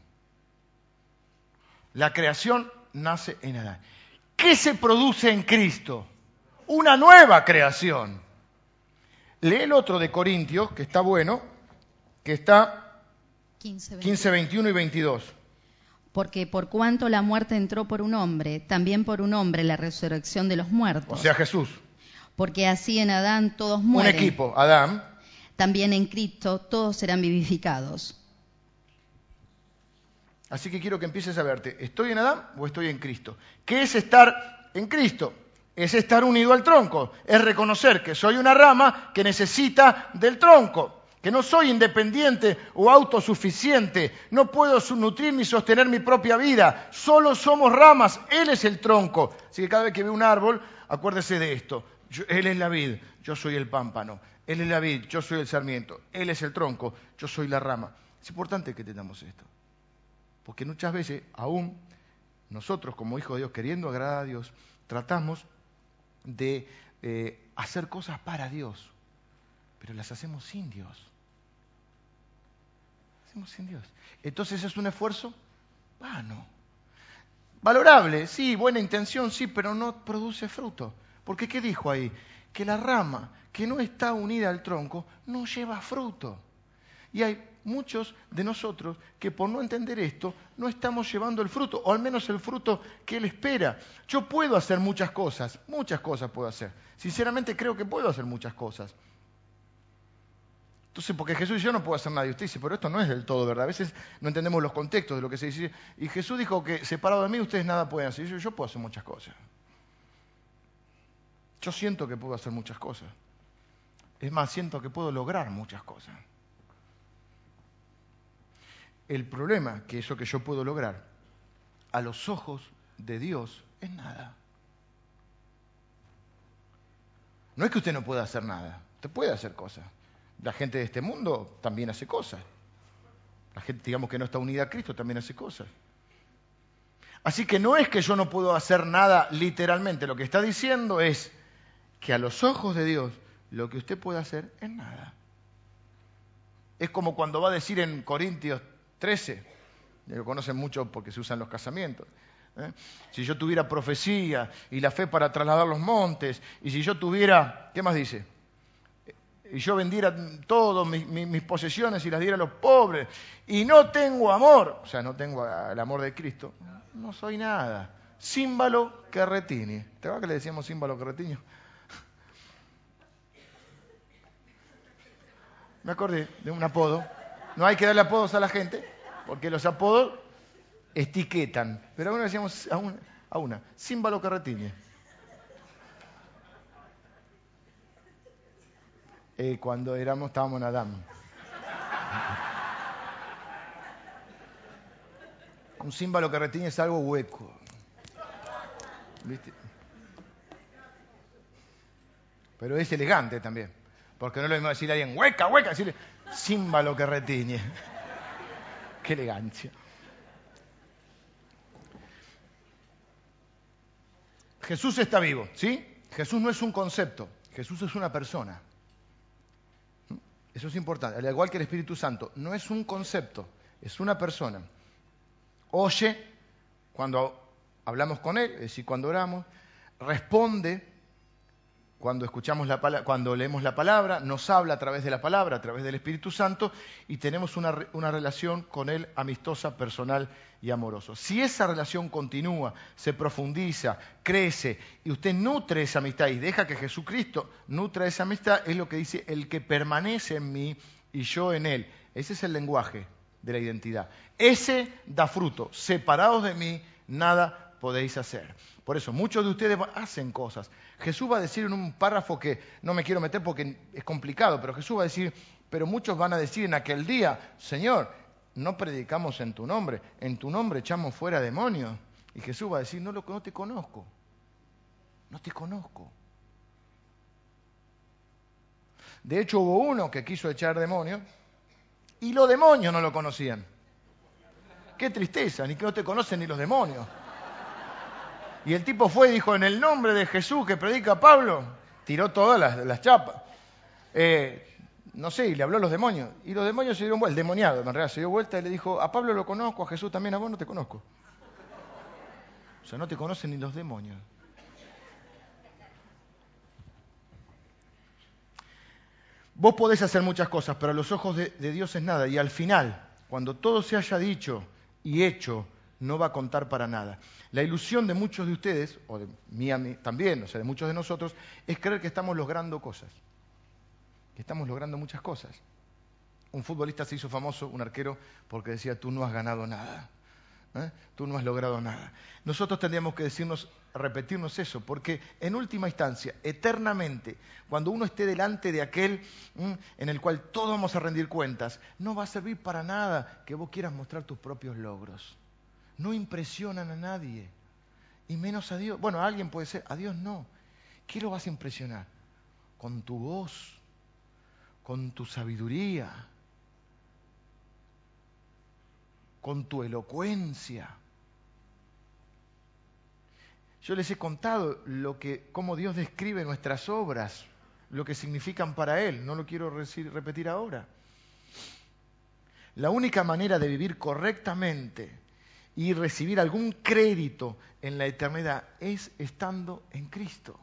[SPEAKER 1] La creación nace en Adán. ¿Qué se produce en Cristo? Una nueva creación. Lee el otro de Corintios, que está bueno, que está 15, 21 y 22.
[SPEAKER 2] Porque por cuanto la muerte entró por un hombre, también por un hombre la resurrección de los muertos.
[SPEAKER 1] O sea, Jesús.
[SPEAKER 2] Porque así en Adán todos mueren.
[SPEAKER 1] Un equipo, Adán.
[SPEAKER 2] También en Cristo todos serán vivificados.
[SPEAKER 1] Así que quiero que empieces a verte, ¿estoy en Adán o estoy en Cristo? ¿Qué es estar en Cristo? Es estar unido al tronco, es reconocer que soy una rama que necesita del tronco, que no soy independiente o autosuficiente, no puedo nutrir ni sostener mi propia vida, solo somos ramas, Él es el tronco. Así que cada vez que ve un árbol, acuérdese de esto, Él es la vid, yo soy el pámpano, Él es la vid, yo soy el sarmiento, Él es el tronco, yo soy la rama. Es importante que tengamos esto. Porque muchas veces, aún nosotros como hijos de Dios, queriendo agradar a Dios, tratamos de eh, hacer cosas para Dios, pero las hacemos sin Dios. Hacemos sin Dios. Entonces es un esfuerzo vano. Valorable, sí, buena intención, sí, pero no produce fruto. Porque ¿qué dijo ahí? Que la rama que no está unida al tronco no lleva fruto. Y hay muchos de nosotros que por no entender esto no estamos llevando el fruto, o al menos el fruto que Él espera. Yo puedo hacer muchas cosas, muchas cosas puedo hacer. Sinceramente creo que puedo hacer muchas cosas. Entonces, porque Jesús y yo no puedo hacer nada. Y usted dice, pero esto no es del todo verdad. A veces no entendemos los contextos de lo que se dice. Y Jesús dijo que separado de mí ustedes nada pueden hacer. yo, yo puedo hacer muchas cosas. Yo siento que puedo hacer muchas cosas. Es más, siento que puedo lograr muchas cosas. El problema, que eso que yo puedo lograr, a los ojos de Dios es nada. No es que usted no pueda hacer nada, usted puede hacer cosas. La gente de este mundo también hace cosas. La gente, digamos, que no está unida a Cristo también hace cosas. Así que no es que yo no puedo hacer nada literalmente, lo que está diciendo es que a los ojos de Dios lo que usted puede hacer es nada. Es como cuando va a decir en Corintios 13. Lo conocen mucho porque se usan los casamientos. ¿eh? Si yo tuviera profecía y la fe para trasladar los montes, y si yo tuviera, ¿qué más dice? Y yo vendiera todas mis, posesiones y las diera a los pobres, y no tengo amor, o sea, no tengo el amor de Cristo, no soy nada. Símbolo Carretini. ¿Te acuerdas que le decíamos símbolo Carretini? Me acordé de un apodo. No hay que darle apodos a la gente, porque los apodos etiquetan. Pero ahora decíamos a una, a una Símbolo Carretiñe. Eh, cuando éramos, estábamos en. Un címbalo que es algo hueco. ¿Viste? Pero es elegante también. Porque no es lo mismo decirle a alguien, hueca, hueca, decirle, címbalo que retiñe. Qué elegancia. Jesús está vivo, ¿sí? Jesús no es un concepto, Jesús es una persona. Eso es importante, al igual que el Espíritu Santo, no es un concepto, es una persona. Oye cuando hablamos con Él, es decir, cuando oramos, responde cuando escuchamos la cuando leemos la palabra, nos habla a través de la palabra, a través del Espíritu Santo, y tenemos una, una, relación con Él amistosa, personal y amorosa. Si esa relación continúa, se profundiza, crece, y usted nutre esa amistad y deja que Jesucristo nutra esa amistad, es lo que dice el que permanece en mí y yo en Él. Ese es el lenguaje de la identidad. Ese da fruto. Separados de mí, nada podéis hacer. Por eso, muchos de ustedes hacen cosas. Jesús va a decir en un párrafo que no me quiero meter porque es complicado, pero Jesús va a decir, pero muchos van a decir en aquel día, Señor, no predicamos en tu nombre, en tu nombre echamos fuera demonios. Y Jesús va a decir, no, te conozco, no te conozco. De hecho, hubo uno que quiso echar demonios y los demonios no lo conocían. Qué tristeza, ni que no te conocen ni los demonios. Y el tipo fue y dijo, en el nombre de Jesús que predica Pablo, tiró todas las, chapas. Eh, no sé, y le habló a los demonios. Y los demonios se dieron vuelta, el demoniado se dio vuelta y le dijo, a Pablo lo conozco, a Jesús también, a vos no te conozco. O sea, no te conocen ni los demonios. Vos podés hacer muchas cosas, pero a los ojos de Dios es nada. Y al final, cuando todo se haya dicho y hecho, no va a contar para nada. La ilusión de muchos de ustedes, o de mí, también, o sea, de muchos de nosotros, es creer que estamos logrando cosas, que estamos logrando muchas cosas. Un futbolista se hizo famoso, un arquero, porque decía, tú no has ganado nada, ¿eh? tú no has logrado nada. Nosotros tendríamos que decirnos, repetirnos eso, porque en última instancia, eternamente, cuando uno esté delante de aquel en el cual todos vamos a rendir cuentas, no va a servir para nada que vos quieras mostrar tus propios logros no impresionan a nadie, y menos a Dios. Bueno, a alguien puede ser, a Dios no. ¿Qué lo vas a impresionar? Con tu voz, con tu sabiduría, con tu elocuencia. Yo les he contado lo que, cómo Dios describe nuestras obras, lo que significan para Él. No lo quiero repetir ahora. La única manera de vivir correctamente y recibir algún crédito en la eternidad es estando en Cristo,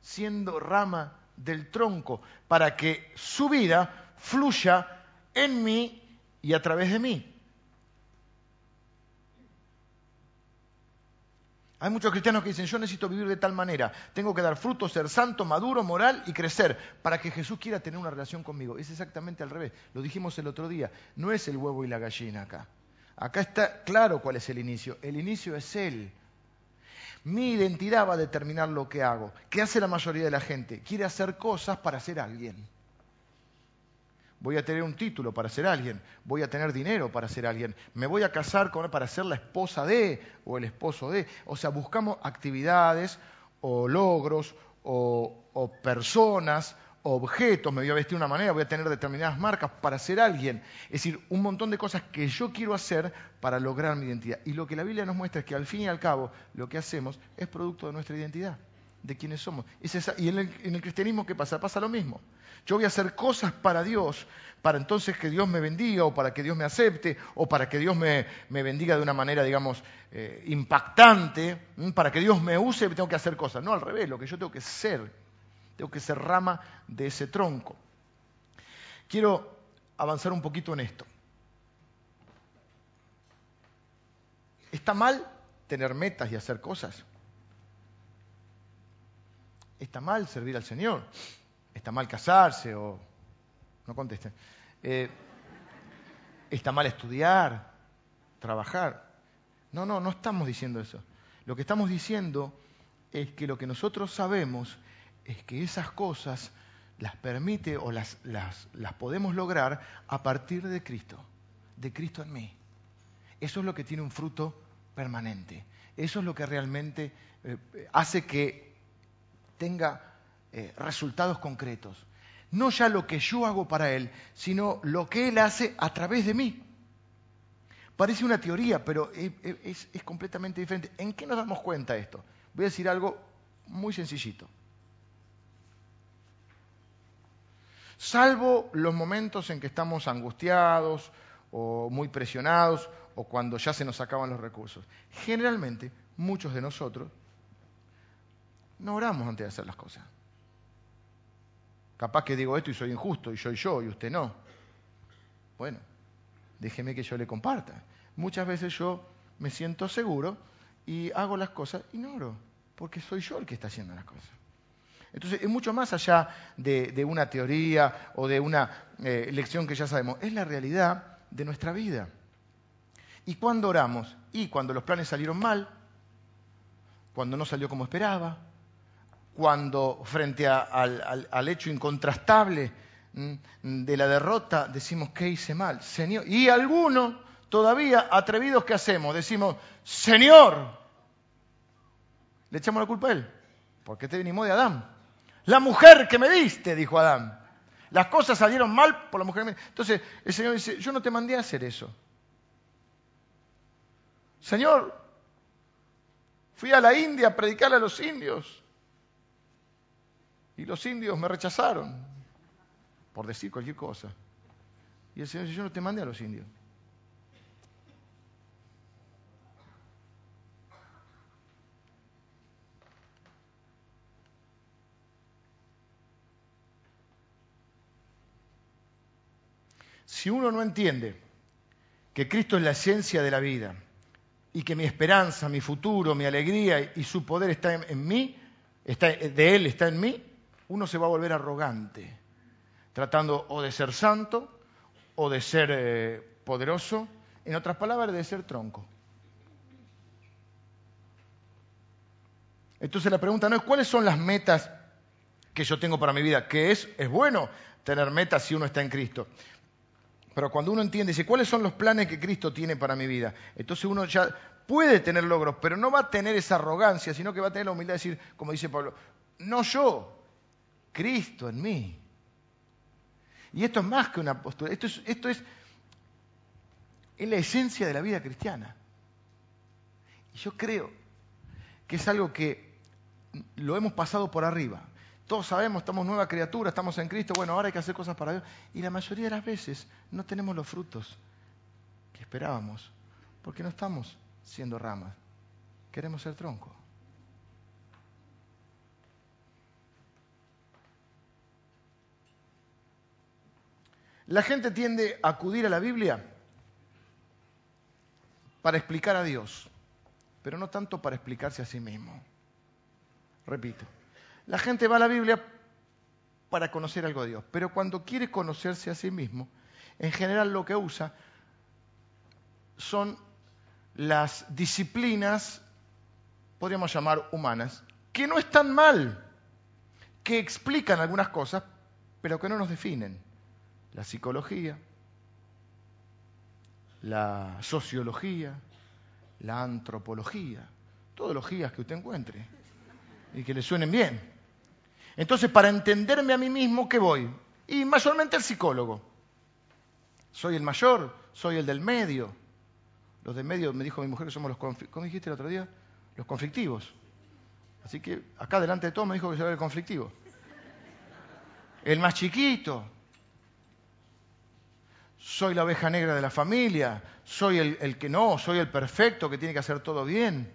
[SPEAKER 1] siendo rama del tronco, para que su vida fluya en mí y a través de mí. Hay muchos cristianos que dicen, yo necesito vivir de tal manera, tengo que dar fruto, ser santo, maduro, moral y crecer para que Jesús quiera tener una relación conmigo. Es exactamente al revés, lo dijimos el otro día, no es el huevo y la gallina acá. Acá está claro cuál es el inicio. El inicio es Él. Mi identidad va a determinar lo que hago. ¿Qué hace la mayoría de la gente? Quiere hacer cosas para ser alguien. Voy a tener un título para ser alguien. Voy a tener dinero para ser alguien. Me voy a casar para ser la esposa de o el esposo de. O sea, buscamos actividades o logros o personas objetos, me voy a vestir de una manera, voy a tener determinadas marcas para ser alguien. Es decir, un montón de cosas que yo quiero hacer para lograr mi identidad. Y lo que la Biblia nos muestra es que al fin y al cabo lo que hacemos es producto de nuestra identidad, de quienes somos. y en el, cristianismo, ¿qué pasa? Pasa lo mismo. Yo voy a hacer cosas para Dios, para entonces que Dios me bendiga, o para que Dios me acepte, o para que Dios me, bendiga de una manera, digamos, eh, impactante, para que Dios me use, tengo que hacer cosas. No, al revés, lo que yo tengo que ser tengo que ser rama de ese tronco. Quiero avanzar un poquito en esto. ¿Está mal tener metas y hacer cosas? ¿Está mal servir al Señor? ¿Está mal casarse o... No contesten. Eh, ¿Está mal estudiar, trabajar? No, no, no estamos diciendo eso. Lo que estamos diciendo es que lo que nosotros sabemos es que esas cosas las permite o las, las, podemos lograr a partir de Cristo, de Cristo en mí. eso es lo que tiene un fruto permanente. Eso es lo que realmente eh, hace que tenga eh, resultados concretos. No ya lo que yo hago para Él, sino lo que Él hace a través de mí. Parece una teoría, pero es, es completamente diferente. ¿En qué nos damos cuenta esto? Voy a decir algo muy sencillito. Salvo los momentos en que estamos angustiados o muy presionados o cuando ya se nos acaban los recursos. Generalmente, muchos de nosotros no oramos antes de hacer las cosas. Capaz que digo esto y soy injusto y soy yo y usted no. Bueno, déjeme que yo le comparta. Muchas veces yo me siento seguro y hago las cosas y no oro, porque soy yo el que está haciendo las cosas. Entonces, es mucho más allá de, una teoría o de una eh, lección que ya sabemos, es la realidad de nuestra vida. ¿Y cuándo oramos? Y cuando los planes salieron mal, cuando no salió como esperaba, cuando frente al, hecho incontrastable de la derrota decimos, ¿qué hice mal? Señor. Y algunos todavía atrevidos que hacemos, decimos, Señor, le echamos la culpa a él, porque te venimos de Adán. La mujer que me diste, dijo Adán. Las cosas salieron mal por la mujer que me Entonces el Señor dice, yo no te mandé a hacer eso. Señor, fui a la India a predicarle a los indios. Y los indios me rechazaron, por decir cualquier cosa. Y el Señor dice, yo no te mandé a los indios. Si uno no entiende que Cristo es la esencia de la vida y que mi esperanza, mi futuro, mi alegría y su poder está en, mí, está, de Él está en mí, uno se va a volver arrogante, tratando o de ser santo o de ser eh, poderoso, en otras palabras, de ser tronco. Entonces la pregunta no es cuáles son las metas que yo tengo para mi vida, que es, es bueno tener metas si uno está en Cristo. Pero cuando uno entiende, dice, ¿cuáles son los planes que Cristo tiene para mi vida? Entonces uno ya puede tener logros, pero no va a tener esa arrogancia, sino que va a tener la humildad de decir, como dice Pablo, no yo, Cristo en mí. Y esto es más que una postura, esto es, esto es, es la esencia de la vida cristiana. Y yo creo que es algo que lo hemos pasado por arriba. Todos sabemos, estamos nueva criatura, estamos en Cristo, bueno, ahora hay que hacer cosas para Dios. Y la mayoría de las veces no tenemos los frutos que esperábamos, porque no estamos siendo ramas, queremos ser tronco. La gente tiende a acudir a la Biblia para explicar a Dios, pero no tanto para explicarse a sí mismo. Repito, la gente va a la Biblia para conocer algo de Dios, pero cuando quiere conocerse a sí mismo, en general lo que usa son las disciplinas, podríamos llamar humanas, que no están mal, que explican algunas cosas, pero que no nos definen. La psicología, la sociología, la antropología, todas los guías que usted encuentre y que le suenen bien. Entonces, para entenderme a mí mismo, ¿qué voy? Y mayormente el psicólogo. Soy el mayor, soy el del medio. Los del medio, me dijo mi mujer, que somos los, ¿cómo dijiste el otro día? Los conflictivos. Así que acá delante de todo me dijo que yo era el conflictivo. El más chiquito. Soy la oveja negra de la familia. Soy el, el que no, soy el perfecto que tiene que hacer todo bien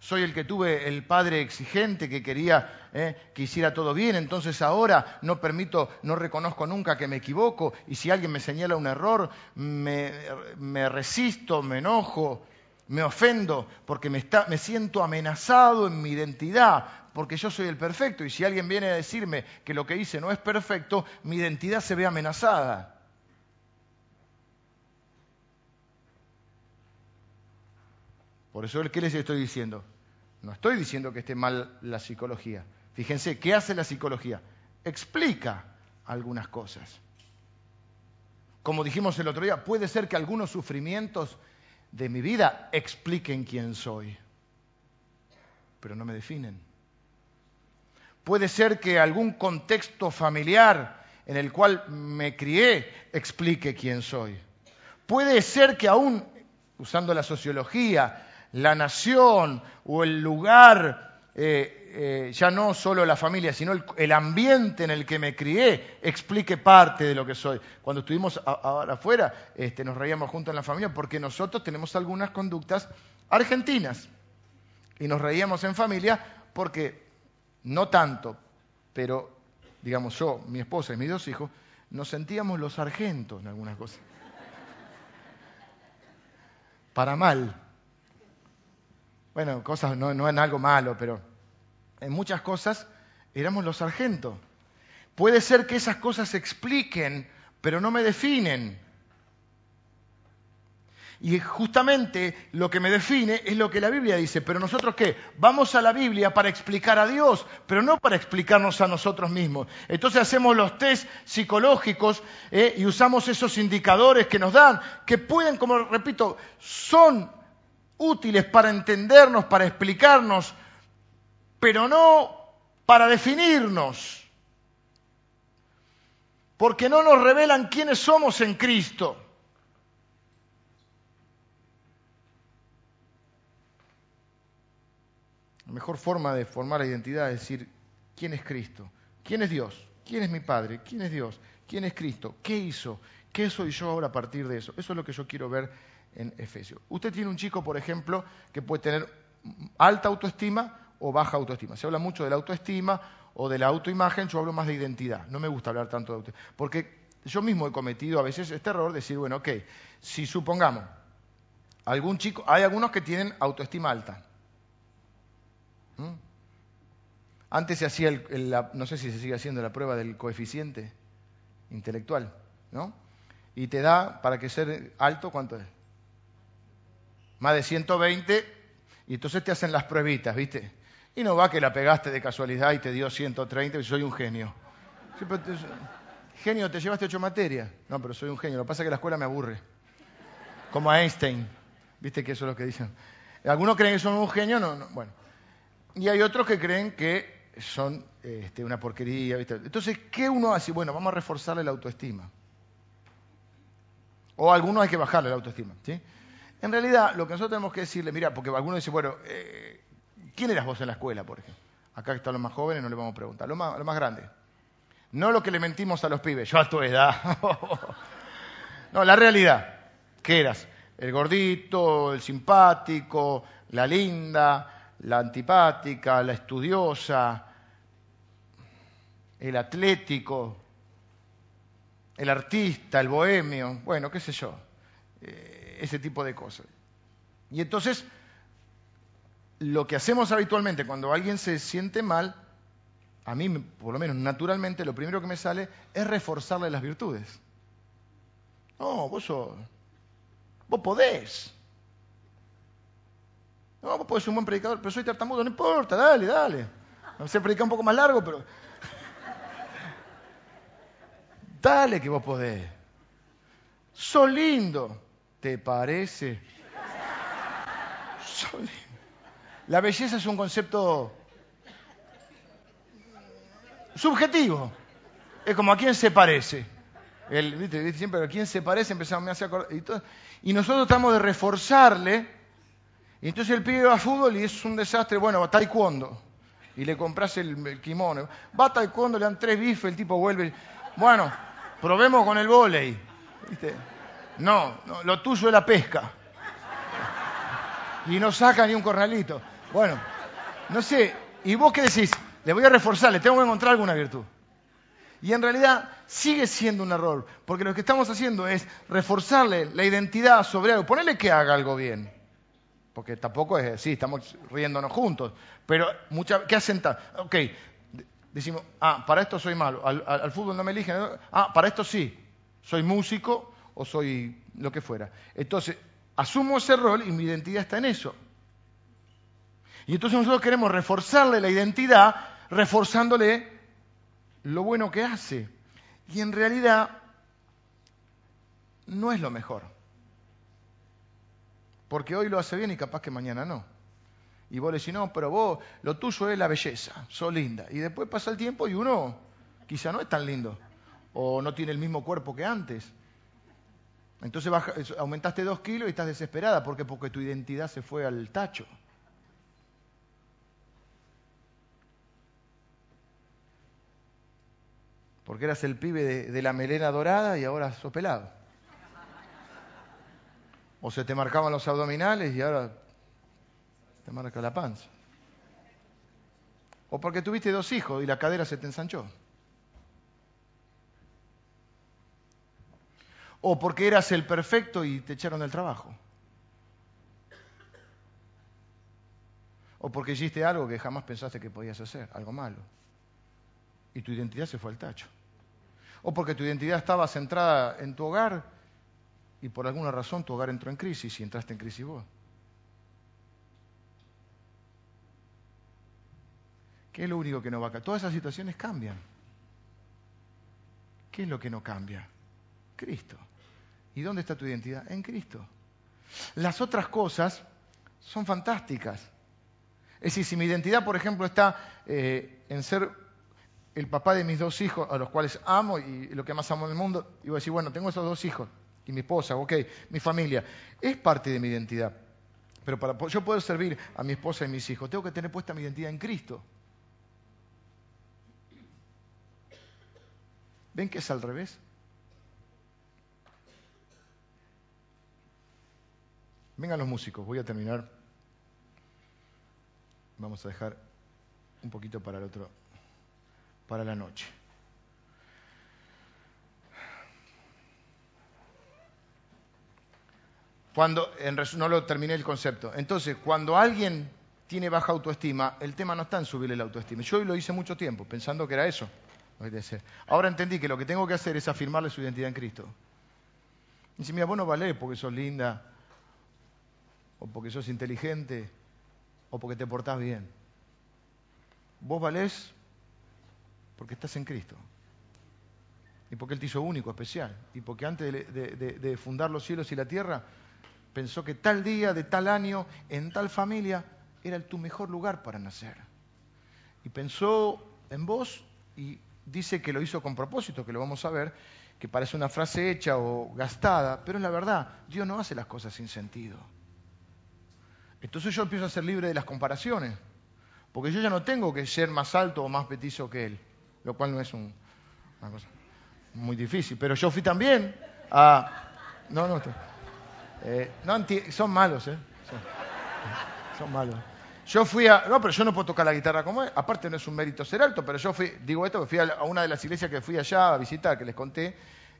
[SPEAKER 1] soy el que tuve el padre exigente que quería eh, que hiciera todo bien, entonces ahora no permito, no reconozco nunca que me equivoco. Y si alguien me señala un error, me, resisto, me enojo, me ofendo porque me, está, me siento amenazado en mi identidad, porque yo soy el perfecto. Y si alguien viene a decirme que lo que hice no es perfecto, mi identidad se ve amenazada. Por eso, ¿qué les estoy diciendo? No estoy diciendo que esté mal la psicología. Fíjense, ¿qué hace la psicología? Explica algunas cosas. Como dijimos el otro día, puede ser que algunos sufrimientos de mi vida expliquen quién soy, pero no me definen. Puede ser que algún contexto familiar en el cual me crié explique quién soy. Puede ser que aún, usando la sociología, la nación o el lugar, eh, eh, ya no solo la familia, sino el, ambiente en el que me crié, explique parte de lo que soy. Cuando estuvimos ahora afuera, este, nos reíamos juntos en la familia porque nosotros tenemos algunas conductas argentinas. Y nos reíamos en familia porque, no tanto, pero digamos yo, mi esposa y mis dos hijos, nos sentíamos los sargentos en algunas cosas. Para mal. Bueno, cosas no, no en algo malo, pero en muchas cosas éramos los sargentos. Puede ser que esas cosas se expliquen, pero no me definen. Y justamente lo que me define es lo que la Biblia dice. Pero nosotros qué? Vamos a la Biblia para explicar a Dios, pero no para explicarnos a nosotros mismos. Entonces hacemos los test psicológicos eh, y usamos esos indicadores que nos dan, que pueden, como repito, son útiles para entendernos, para explicarnos, pero no para definirnos. Porque no nos revelan quiénes somos en Cristo. La mejor forma de formar la identidad es decir, ¿quién es Cristo? ¿Quién es Dios? ¿Quién es mi Padre? ¿Quién es Dios? ¿Quién es Cristo? ¿Qué hizo? ¿Qué soy yo ahora a partir de eso? Eso es lo que yo quiero ver en Efesios. Usted tiene un chico, por ejemplo, que puede tener alta autoestima o baja autoestima. Se habla mucho de la autoestima o de la autoimagen, yo hablo más de identidad. No me gusta hablar tanto de autoestima. Porque yo mismo he cometido a veces este error de decir, bueno, ok, si supongamos, algún chico, hay algunos que tienen autoestima alta. ¿Mm? Antes se hacía, el, no sé si se sigue haciendo la prueba del coeficiente intelectual, ¿no? Y te da, para que ser alto, ¿cuánto es? Más de 120, y entonces te hacen las pruebitas, ¿viste? Y no va que la pegaste de casualidad y te dio 130 y soy un genio. genio, te llevaste ocho materias. No, pero soy un genio. Lo que pasa es que la escuela me aburre. Como Einstein. ¿Viste que eso es lo que dicen? Algunos creen que son un genio, no, no. Bueno. Y hay otros que creen que son este, una porquería. Entonces, ¿qué uno hace? Bueno, vamos a reforzarle la autoestima. O a algunos hay que bajarle la autoestima. ¿sí? En realidad, lo que nosotros tenemos que decirle, mira, porque algunos dicen, bueno, eh, ¿quién eras vos en la escuela, por ejemplo? Acá están los más jóvenes, no le vamos a preguntar. Lo más, lo más grande. No lo que le mentimos a los pibes, yo a tu edad. no, la realidad. ¿Qué eras? El gordito, el simpático, la linda, la antipática, la estudiosa, el atlético, el artista, el bohemio, bueno, qué sé yo, eh, ese tipo de cosas. Y entonces, lo que hacemos habitualmente cuando alguien se siente mal, a mí, por lo menos naturalmente, lo primero que me sale es reforzarle las virtudes. No, vos sos, vos podés. No, vos podés ser un buen predicador, pero soy tartamudo, no importa, dale, dale. No sé predicar un poco más largo, pero. Dale que vos podés. Sos lindo, ¿te parece? La belleza es un concepto subjetivo. Es como a quién se parece. El, ¿viste? Siempre a quién se parece empezamos me hace acordar. Y, nosotros tratamos de reforzarle y entonces el pibe va a fútbol y es un desastre, bueno, va a taekwondo. Y le compras el, kimono. Va a taekwondo, le dan tres bifes, el tipo vuelve. Bueno, probemos con el volei. No, no, lo tuyo es la pesca. Y no saca ni un corralito. Bueno, no sé. ¿Y vos qué decís? Le voy a reforzar, le tengo que encontrar alguna virtud. Y en realidad sigue siendo un error, porque lo que estamos haciendo es reforzarle la identidad sobre algo, ponerle que haga algo bien porque tampoco es así, estamos riéndonos juntos, pero muchas, ¿qué hacen? Ok, decimos, ah, para esto soy malo, al, fútbol no me eligen, ah, para esto sí, soy músico o soy lo que fuera. Entonces, asumo ese rol y mi identidad está en eso. Y entonces nosotros queremos reforzarle la identidad, reforzándole lo bueno que hace. Y en realidad, no es lo mejor. Porque hoy lo hace bien y capaz que mañana no. Y vos le decís, no, pero vos, lo tuyo es la belleza, sos linda. Y después pasa el tiempo y uno quizá no es tan lindo. O no tiene el mismo cuerpo que antes. Entonces aumentaste dos kilos y estás desesperada. ¿Por qué? Porque tu identidad se fue al tacho. Porque eras el pibe de, de la melena dorada y ahora sos pelado. O se te marcaban los abdominales y ahora te marca la panza. O porque tuviste dos hijos y la cadera se te ensanchó. O porque eras el perfecto y te echaron del trabajo. O porque hiciste algo que jamás pensaste que podías hacer, algo malo. Y tu identidad se fue al tacho. O porque tu identidad estaba centrada en tu hogar y por alguna razón tu hogar entró en crisis y entraste en crisis vos. ¿Qué es lo único que no va a cambiar? Todas esas situaciones cambian. ¿Qué es lo que no cambia? Cristo. ¿Y dónde está tu identidad? En Cristo. Las otras cosas son fantásticas. Es decir, si mi identidad, por ejemplo, está eh, en ser el papá de mis dos hijos, a los cuales amo y lo que más amo en el mundo, y voy a decir, bueno, tengo esos dos hijos, y mi esposa, ok, mi familia, es parte de mi identidad. Pero para yo poder servir a mi esposa y mis hijos, tengo que tener puesta mi identidad en Cristo. ¿Ven que es al revés? Vengan los músicos, voy a terminar. Vamos a dejar un poquito para el otro, para la noche. Cuando, en, no lo terminé el concepto. Entonces, cuando alguien tiene baja autoestima, el tema no está en subirle la autoestima. Yo lo hice mucho tiempo, pensando que era eso. Ahora entendí que lo que tengo que hacer es afirmarle su identidad en Cristo. Dice, mira, vos no valés porque sos linda, o porque sos inteligente, o porque te portás bien. Vos valés porque estás en Cristo. Y porque Él te hizo único, especial. Y porque antes de fundar los cielos y la tierra, pensó que tal día, de tal año, en tal familia, era tu mejor lugar para nacer. Y pensó en vos y dice que lo hizo con propósito, que lo vamos a ver, que parece una frase hecha o gastada, pero es la verdad, Dios no hace las cosas sin sentido. Entonces yo empiezo a ser libre de las comparaciones, porque yo ya no tengo que ser más alto o más petizo que Él, lo cual no es una cosa muy difícil, pero yo fui también a... No, no, eh, son malos, ¿eh? Son, malos. Yo fui a. No, pero yo no puedo tocar la guitarra como él. Aparte, no es un mérito ser alto, pero yo fui. Digo esto, fui a, una de las iglesias que fui allá a visitar, que les conté.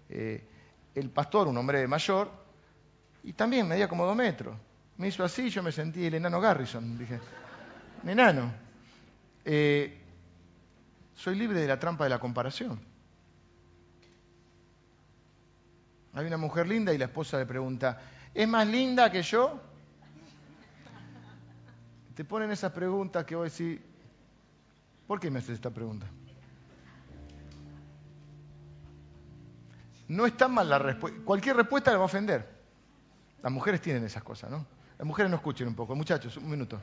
[SPEAKER 1] Eh, el pastor, un hombre mayor, y también medía como dos metros. Me hizo así, yo me sentí el enano Garrison. Dije, enano. Eh, soy libre de la trampa de la comparación. Hay una mujer linda y la esposa le pregunta, ¿Es más linda que yo? Te ponen esas preguntas que vos decís, ¿por qué me haces esta pregunta? No está mal la respuesta. Cualquier respuesta le va a ofender. Las mujeres tienen esas cosas, ¿no? Las mujeres no escuchen un poco. Muchachos, un minuto.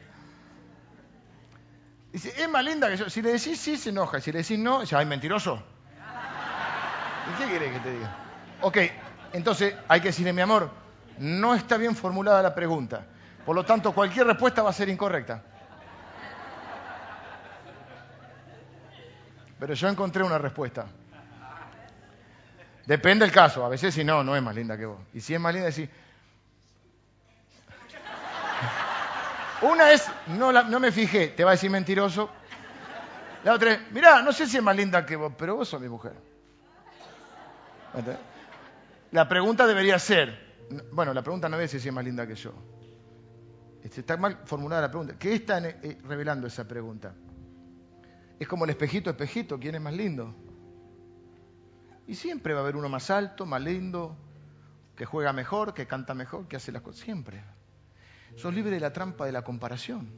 [SPEAKER 1] Dice, es más linda que yo. Si le decís sí, se enoja. Si le decís no, dice, ay, mentiroso. ¿Y qué querés que te diga? Ok, entonces hay que decirle, mi amor, no está bien formulada la pregunta. Por lo tanto, cualquier respuesta va a ser incorrecta. Pero yo encontré una respuesta. Depende del caso. A veces si no, no es más linda que vos. Y si es más linda, decís... Una es, no, no me fijé, te va a decir mentiroso. La otra es, mirá, no sé si es más linda que vos, pero vos sos mi mujer. La pregunta debería ser, bueno, la pregunta no es si es más linda que yo. Este, está mal formulada la pregunta. ¿Qué está eh, revelando esa pregunta? Es como el espejito, espejito, ¿quién es más lindo? Y siempre va a haber uno más alto, más lindo, que juega mejor, que canta mejor, que hace las cosas. Siempre. Sos libre de la trampa de la comparación.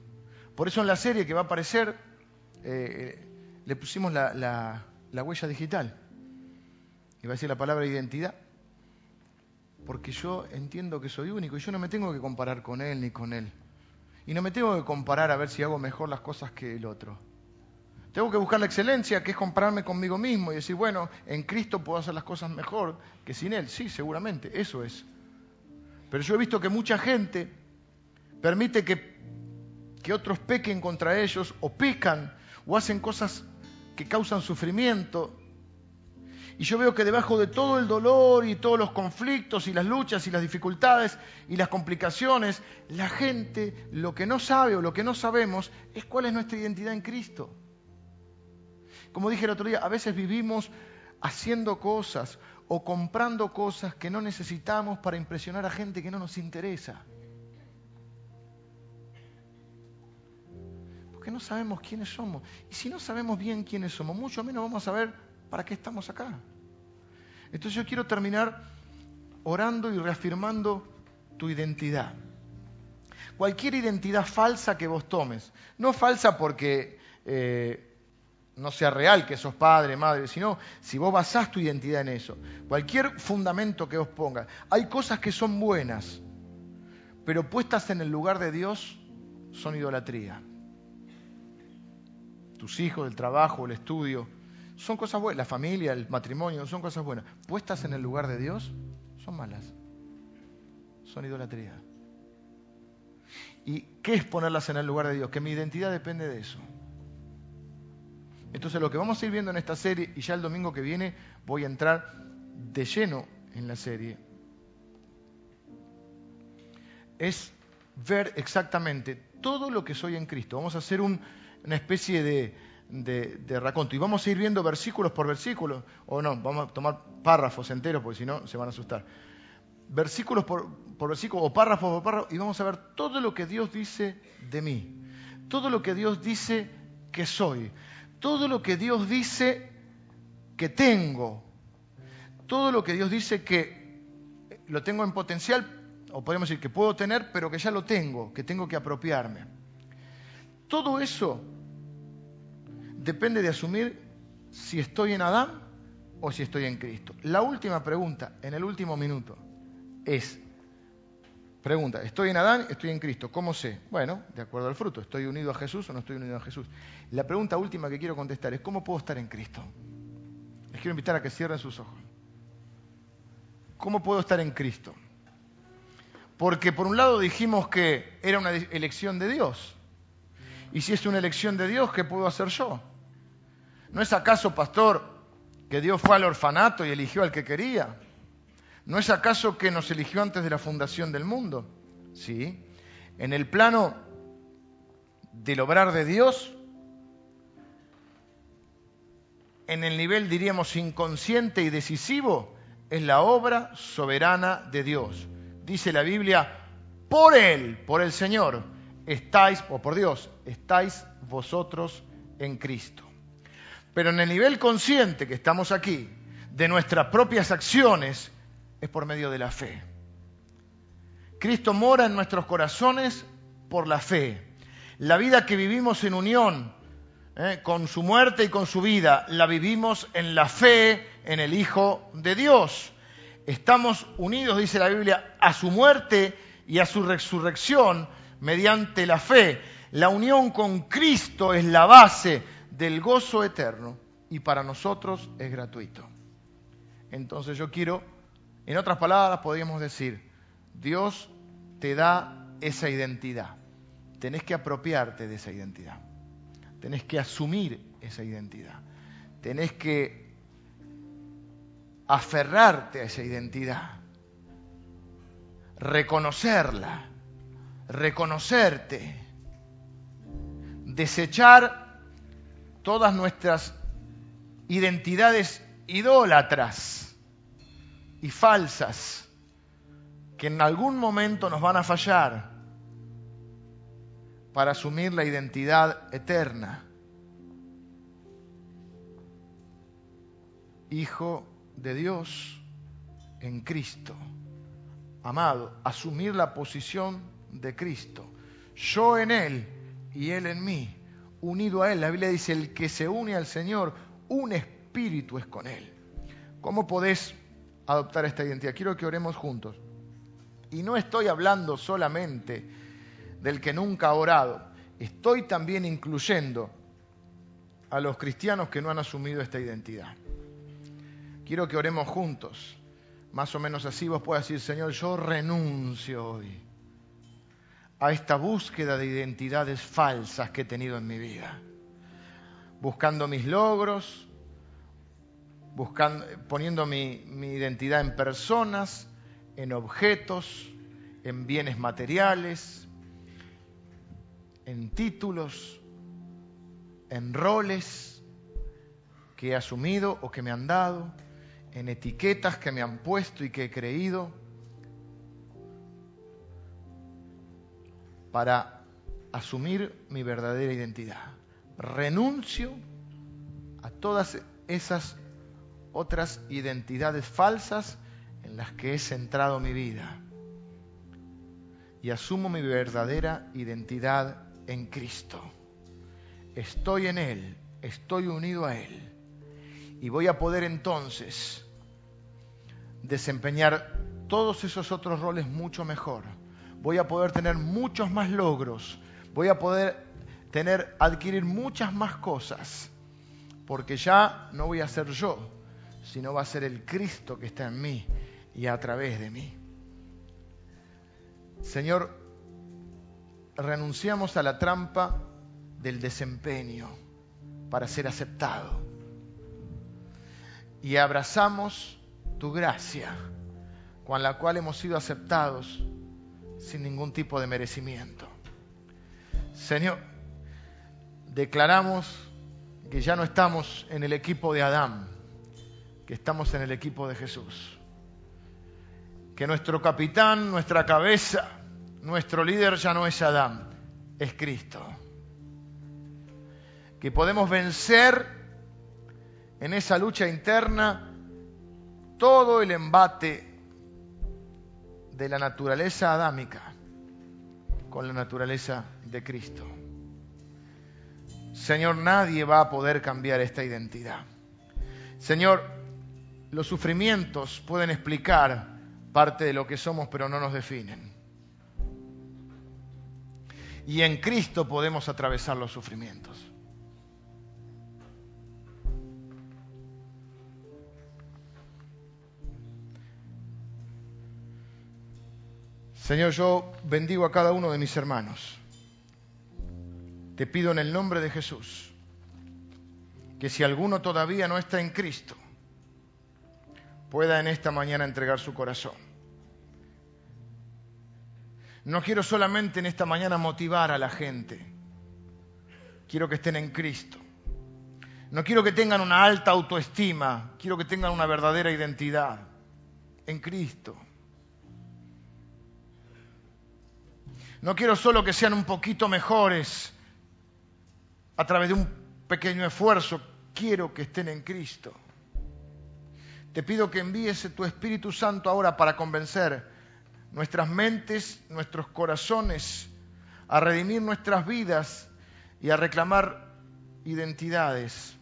[SPEAKER 1] Por eso en la serie que va a aparecer, eh, le pusimos la, la huella digital. Y va a decir la palabra identidad porque yo entiendo que soy único y yo no me tengo que comparar con él ni con él. Y no me tengo que comparar a ver si hago mejor las cosas que el otro. Tengo que buscar la excelencia, que es compararme conmigo mismo y decir, bueno, en Cristo puedo hacer las cosas mejor que sin Él. Sí, seguramente, eso es. Pero yo he visto que mucha gente permite que, que otros pequen contra ellos o pecan o hacen cosas que causan sufrimiento y yo veo que debajo de todo el dolor y todos los conflictos y las luchas y las dificultades y las complicaciones, la gente lo que no sabe o lo que no sabemos es cuál es nuestra identidad en Cristo. Como dije el otro día, a veces vivimos haciendo cosas o comprando cosas que no necesitamos para impresionar a gente que no nos interesa. Porque no sabemos quiénes somos. Y si no sabemos bien quiénes somos, mucho menos vamos a saber ¿Para qué estamos acá? Entonces yo quiero terminar orando y reafirmando tu identidad. Cualquier identidad falsa que vos tomes, no falsa porque eh, no sea real que sos padre, madre, sino si vos basás tu identidad en eso, cualquier fundamento que vos pongas, hay cosas que son buenas, pero puestas en el lugar de Dios son idolatría. Tus hijos, el trabajo, el estudio, son cosas buenas, la familia, el matrimonio, son cosas buenas. Puestas en el lugar de Dios, son malas. Son idolatría. ¿Y qué es ponerlas en el lugar de Dios? Que mi identidad depende de eso. Entonces lo que vamos a ir viendo en esta serie, y ya el domingo que viene voy a entrar de lleno en la serie, es ver exactamente todo lo que soy en Cristo. Vamos a hacer una especie de, de, de, raconto. Y vamos a ir viendo versículos por versículo, o no, vamos a tomar párrafos enteros, porque si no se van a asustar. Versículos por, por versículo, o párrafos por párrafo, y vamos a ver todo lo que Dios dice de mí, todo lo que Dios dice que soy, todo lo que Dios dice que tengo, todo lo que Dios dice que lo tengo en potencial, o podemos decir que puedo tener, pero que ya lo tengo, que tengo que apropiarme. Todo eso depende de asumir si estoy en Adán o si estoy en Cristo. La última pregunta, en el último minuto, es, pregunta, ¿estoy en Adán? ¿Estoy en Cristo? ¿Cómo sé? Bueno, de acuerdo al fruto, ¿estoy unido a Jesús o no estoy unido a Jesús? La pregunta última que quiero contestar es, ¿cómo puedo estar en Cristo? Les quiero invitar a que cierren sus ojos. ¿Cómo puedo estar en Cristo? Porque por un lado dijimos que era una elección de Dios. Y si es una elección de Dios, ¿qué puedo hacer yo? ¿No es acaso, pastor, que Dios fue al orfanato y eligió al que quería? ¿No es acaso que nos eligió antes de la fundación del mundo? Sí. En el plano del obrar de Dios, en el nivel, diríamos, inconsciente y decisivo, es la obra soberana de Dios. Dice la Biblia, por Él, por el Señor, estáis, o por Dios, estáis vosotros en Cristo. Pero en el nivel consciente que estamos aquí, de nuestras propias acciones, es por medio de la fe. Cristo mora en nuestros corazones por la fe. La vida que vivimos en unión eh, con su muerte y con su vida, la vivimos en la fe en el Hijo de Dios. Estamos unidos, dice la Biblia, a su muerte y a su resurrección mediante la fe. La unión con Cristo es la base del gozo eterno y para nosotros es gratuito. Entonces yo quiero, en otras palabras podríamos decir, Dios te da esa identidad. Tenés que apropiarte de esa identidad. Tenés que asumir esa identidad. Tenés que aferrarte a esa identidad. Reconocerla. Reconocerte. Desechar todas nuestras identidades idólatras y falsas que en algún momento nos van a fallar para asumir la identidad eterna. Hijo de Dios en Cristo. Amado, asumir la posición de Cristo. Yo en Él y Él en mí unido a Él. La Biblia dice, el que se une al Señor, un espíritu es con Él. ¿Cómo podés adoptar esta identidad. Quiero que oremos juntos. Y no estoy hablando solamente del que nunca ha orado, estoy también incluyendo a los cristianos que no han asumido esta identidad. Quiero que oremos juntos. Más o menos así vos puedas decir, Señor, yo renuncio hoy a esta búsqueda de identidades falsas que he tenido en mi vida. Buscando mis logros, buscando, poniendo mi, mi identidad en personas, en objetos, en bienes materiales, en títulos, en roles que he asumido o que me han dado, en etiquetas que me han puesto y que he creído, para asumir mi verdadera identidad. Renuncio a todas esas otras identidades falsas en las que he centrado mi vida y asumo mi verdadera identidad en Cristo. Estoy en Él, estoy unido a Él y voy a poder entonces desempeñar todos esos otros roles mucho mejor. Voy a poder tener muchos más logros, voy a poder tener adquirir muchas más cosas, porque ya no voy a ser yo, sino va a ser el Cristo que está en mí y a través de mí. Señor, renunciamos a la trampa del desempeño para ser aceptado y abrazamos tu gracia con la cual hemos sido aceptados sin ningún tipo de merecimiento. Señor, declaramos que ya no estamos en el equipo de Adán, que estamos en el equipo de Jesús. Que nuestro capitán, nuestra cabeza, nuestro líder ya no es Adán, es Cristo. Que podemos vencer en esa lucha interna todo el embate de la naturaleza adámica con la naturaleza de Cristo. Señor, nadie va a poder cambiar esta identidad. Señor, los sufrimientos pueden explicar parte de lo que somos, pero no nos definen. Y en Cristo podemos atravesar los sufrimientos. Señor, yo bendigo a cada uno de mis hermanos. Te pido en el nombre de Jesús que si alguno todavía no está en Cristo, pueda en esta mañana entregar su corazón. No quiero solamente en esta mañana motivar a la gente, quiero que estén en Cristo. No quiero que tengan una alta autoestima, quiero que tengan una verdadera identidad en Cristo. No quiero solo que sean un poquito mejores a través de un pequeño esfuerzo, quiero que estén en Cristo. Te pido que envíes tu Espíritu Santo ahora para convencer nuestras mentes, nuestros corazones, a redimir nuestras vidas y a reclamar identidades.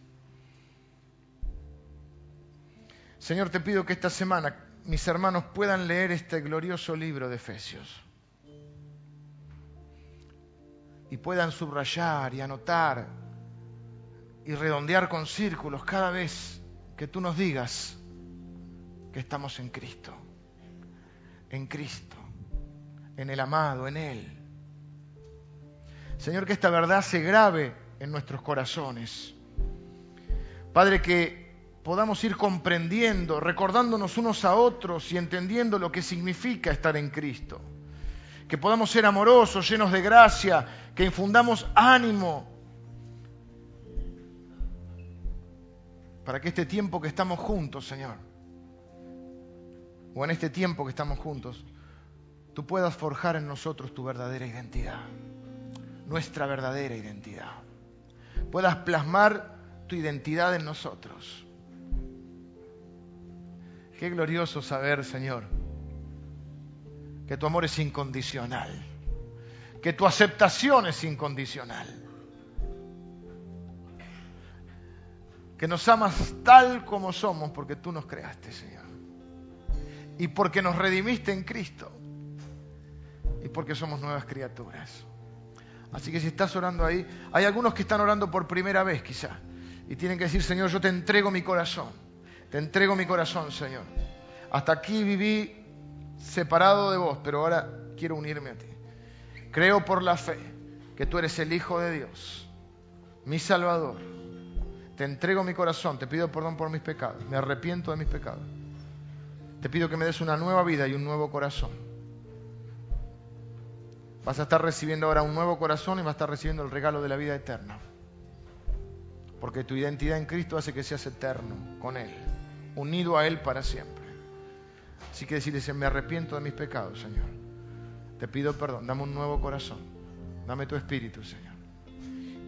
[SPEAKER 1] Señor, te pido que esta semana mis hermanos puedan leer este glorioso libro de Efesios y puedan subrayar y anotar y redondear con círculos cada vez que tú nos digas que estamos en Cristo, en Cristo, en el amado, en Él. Señor, que esta verdad se grabe en nuestros corazones. Padre, que podamos ir comprendiendo, recordándonos unos a otros y entendiendo lo que significa estar en Cristo que podamos ser amorosos, llenos de gracia, que infundamos ánimo, para que este tiempo que estamos juntos, Señor, o en este tiempo que estamos juntos, tú puedas forjar en nosotros tu verdadera identidad, nuestra verdadera identidad. Puedas plasmar tu identidad en nosotros. Qué glorioso saber, Señor, que tu amor es incondicional, que tu aceptación es incondicional, que nos amas tal como somos porque tú nos creaste, Señor. y porque nos redimiste en Cristo y porque somos nuevas criaturas. Así que si estás orando ahí, hay algunos que están orando por primera vez quizá y tienen que decir, Señor, yo te entrego mi corazón, te entrego mi corazón, Señor. Hasta aquí viví separado de vos, pero ahora quiero unirme a ti. Creo por la fe que tú eres el Hijo de Dios, mi Salvador. Te entrego mi corazón, te pido perdón por mis pecados, me arrepiento de mis pecados. Te pido que me des una nueva vida y un nuevo corazón. Vas a estar recibiendo ahora un nuevo corazón y vas a estar recibiendo el regalo de la vida eterna. Porque tu identidad en Cristo hace que seas eterno con Él, unido a Él para siempre. Así que decirle, me arrepiento de mis pecados, Señor. Te pido perdón, dame un nuevo corazón. Dame tu espíritu, Señor.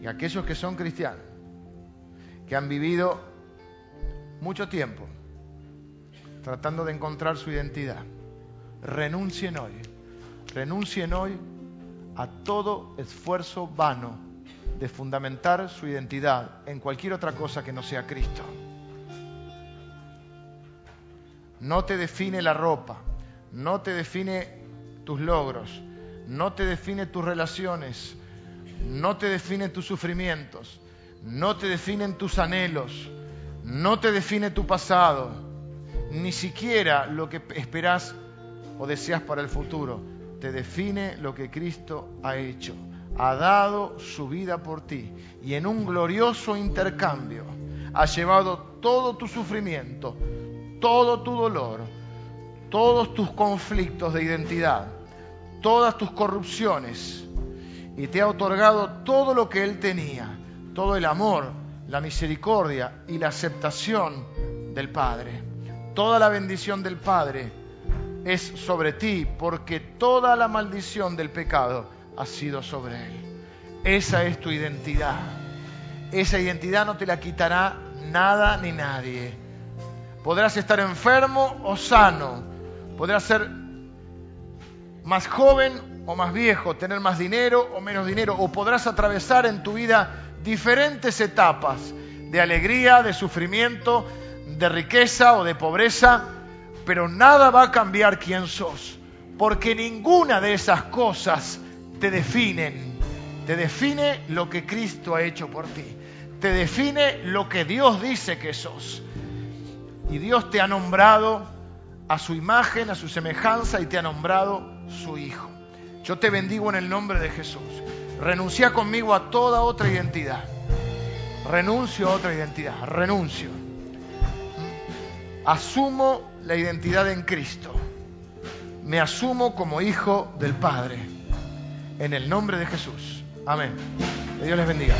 [SPEAKER 1] Y aquellos que son cristianos, que han vivido mucho tiempo tratando de encontrar su identidad, renuncien hoy, renuncien hoy a todo esfuerzo vano de fundamentar su identidad en cualquier otra cosa que no sea Cristo. No te define la ropa, no te define tus logros, no te define tus relaciones, no te define tus sufrimientos, no te definen tus anhelos, no te define tu pasado, ni siquiera lo que esperás o deseas para el futuro. Te define lo que Cristo ha hecho. Ha dado su vida por ti y en un glorioso intercambio ha llevado todo tu sufrimiento, todo tu dolor, todos tus conflictos de identidad, todas tus corrupciones y te ha otorgado todo lo que Él tenía, todo el amor, la misericordia y la aceptación del Padre. Toda la bendición del Padre es sobre ti porque toda la maldición del pecado ha sido sobre Él. Esa es tu identidad. Esa identidad no te la quitará nada ni nadie Podrás estar enfermo o sano. Podrás ser más joven o más viejo, tener más dinero o menos dinero. O podrás atravesar en tu vida diferentes etapas de alegría, de sufrimiento, de riqueza o de pobreza. Pero nada va a cambiar quién sos. Porque ninguna de esas cosas te definen. Te define lo que Cristo ha hecho por ti. Te define lo que Dios dice que sos. Y Dios te ha nombrado a su imagen, a su semejanza y te ha nombrado su Hijo. Yo te bendigo en el nombre de Jesús. Renuncia conmigo a toda otra identidad. Renuncio a otra identidad. Renuncio. Asumo la identidad en Cristo. Me asumo como hijo del Padre. En el nombre de Jesús. Amén. Que Dios les bendiga.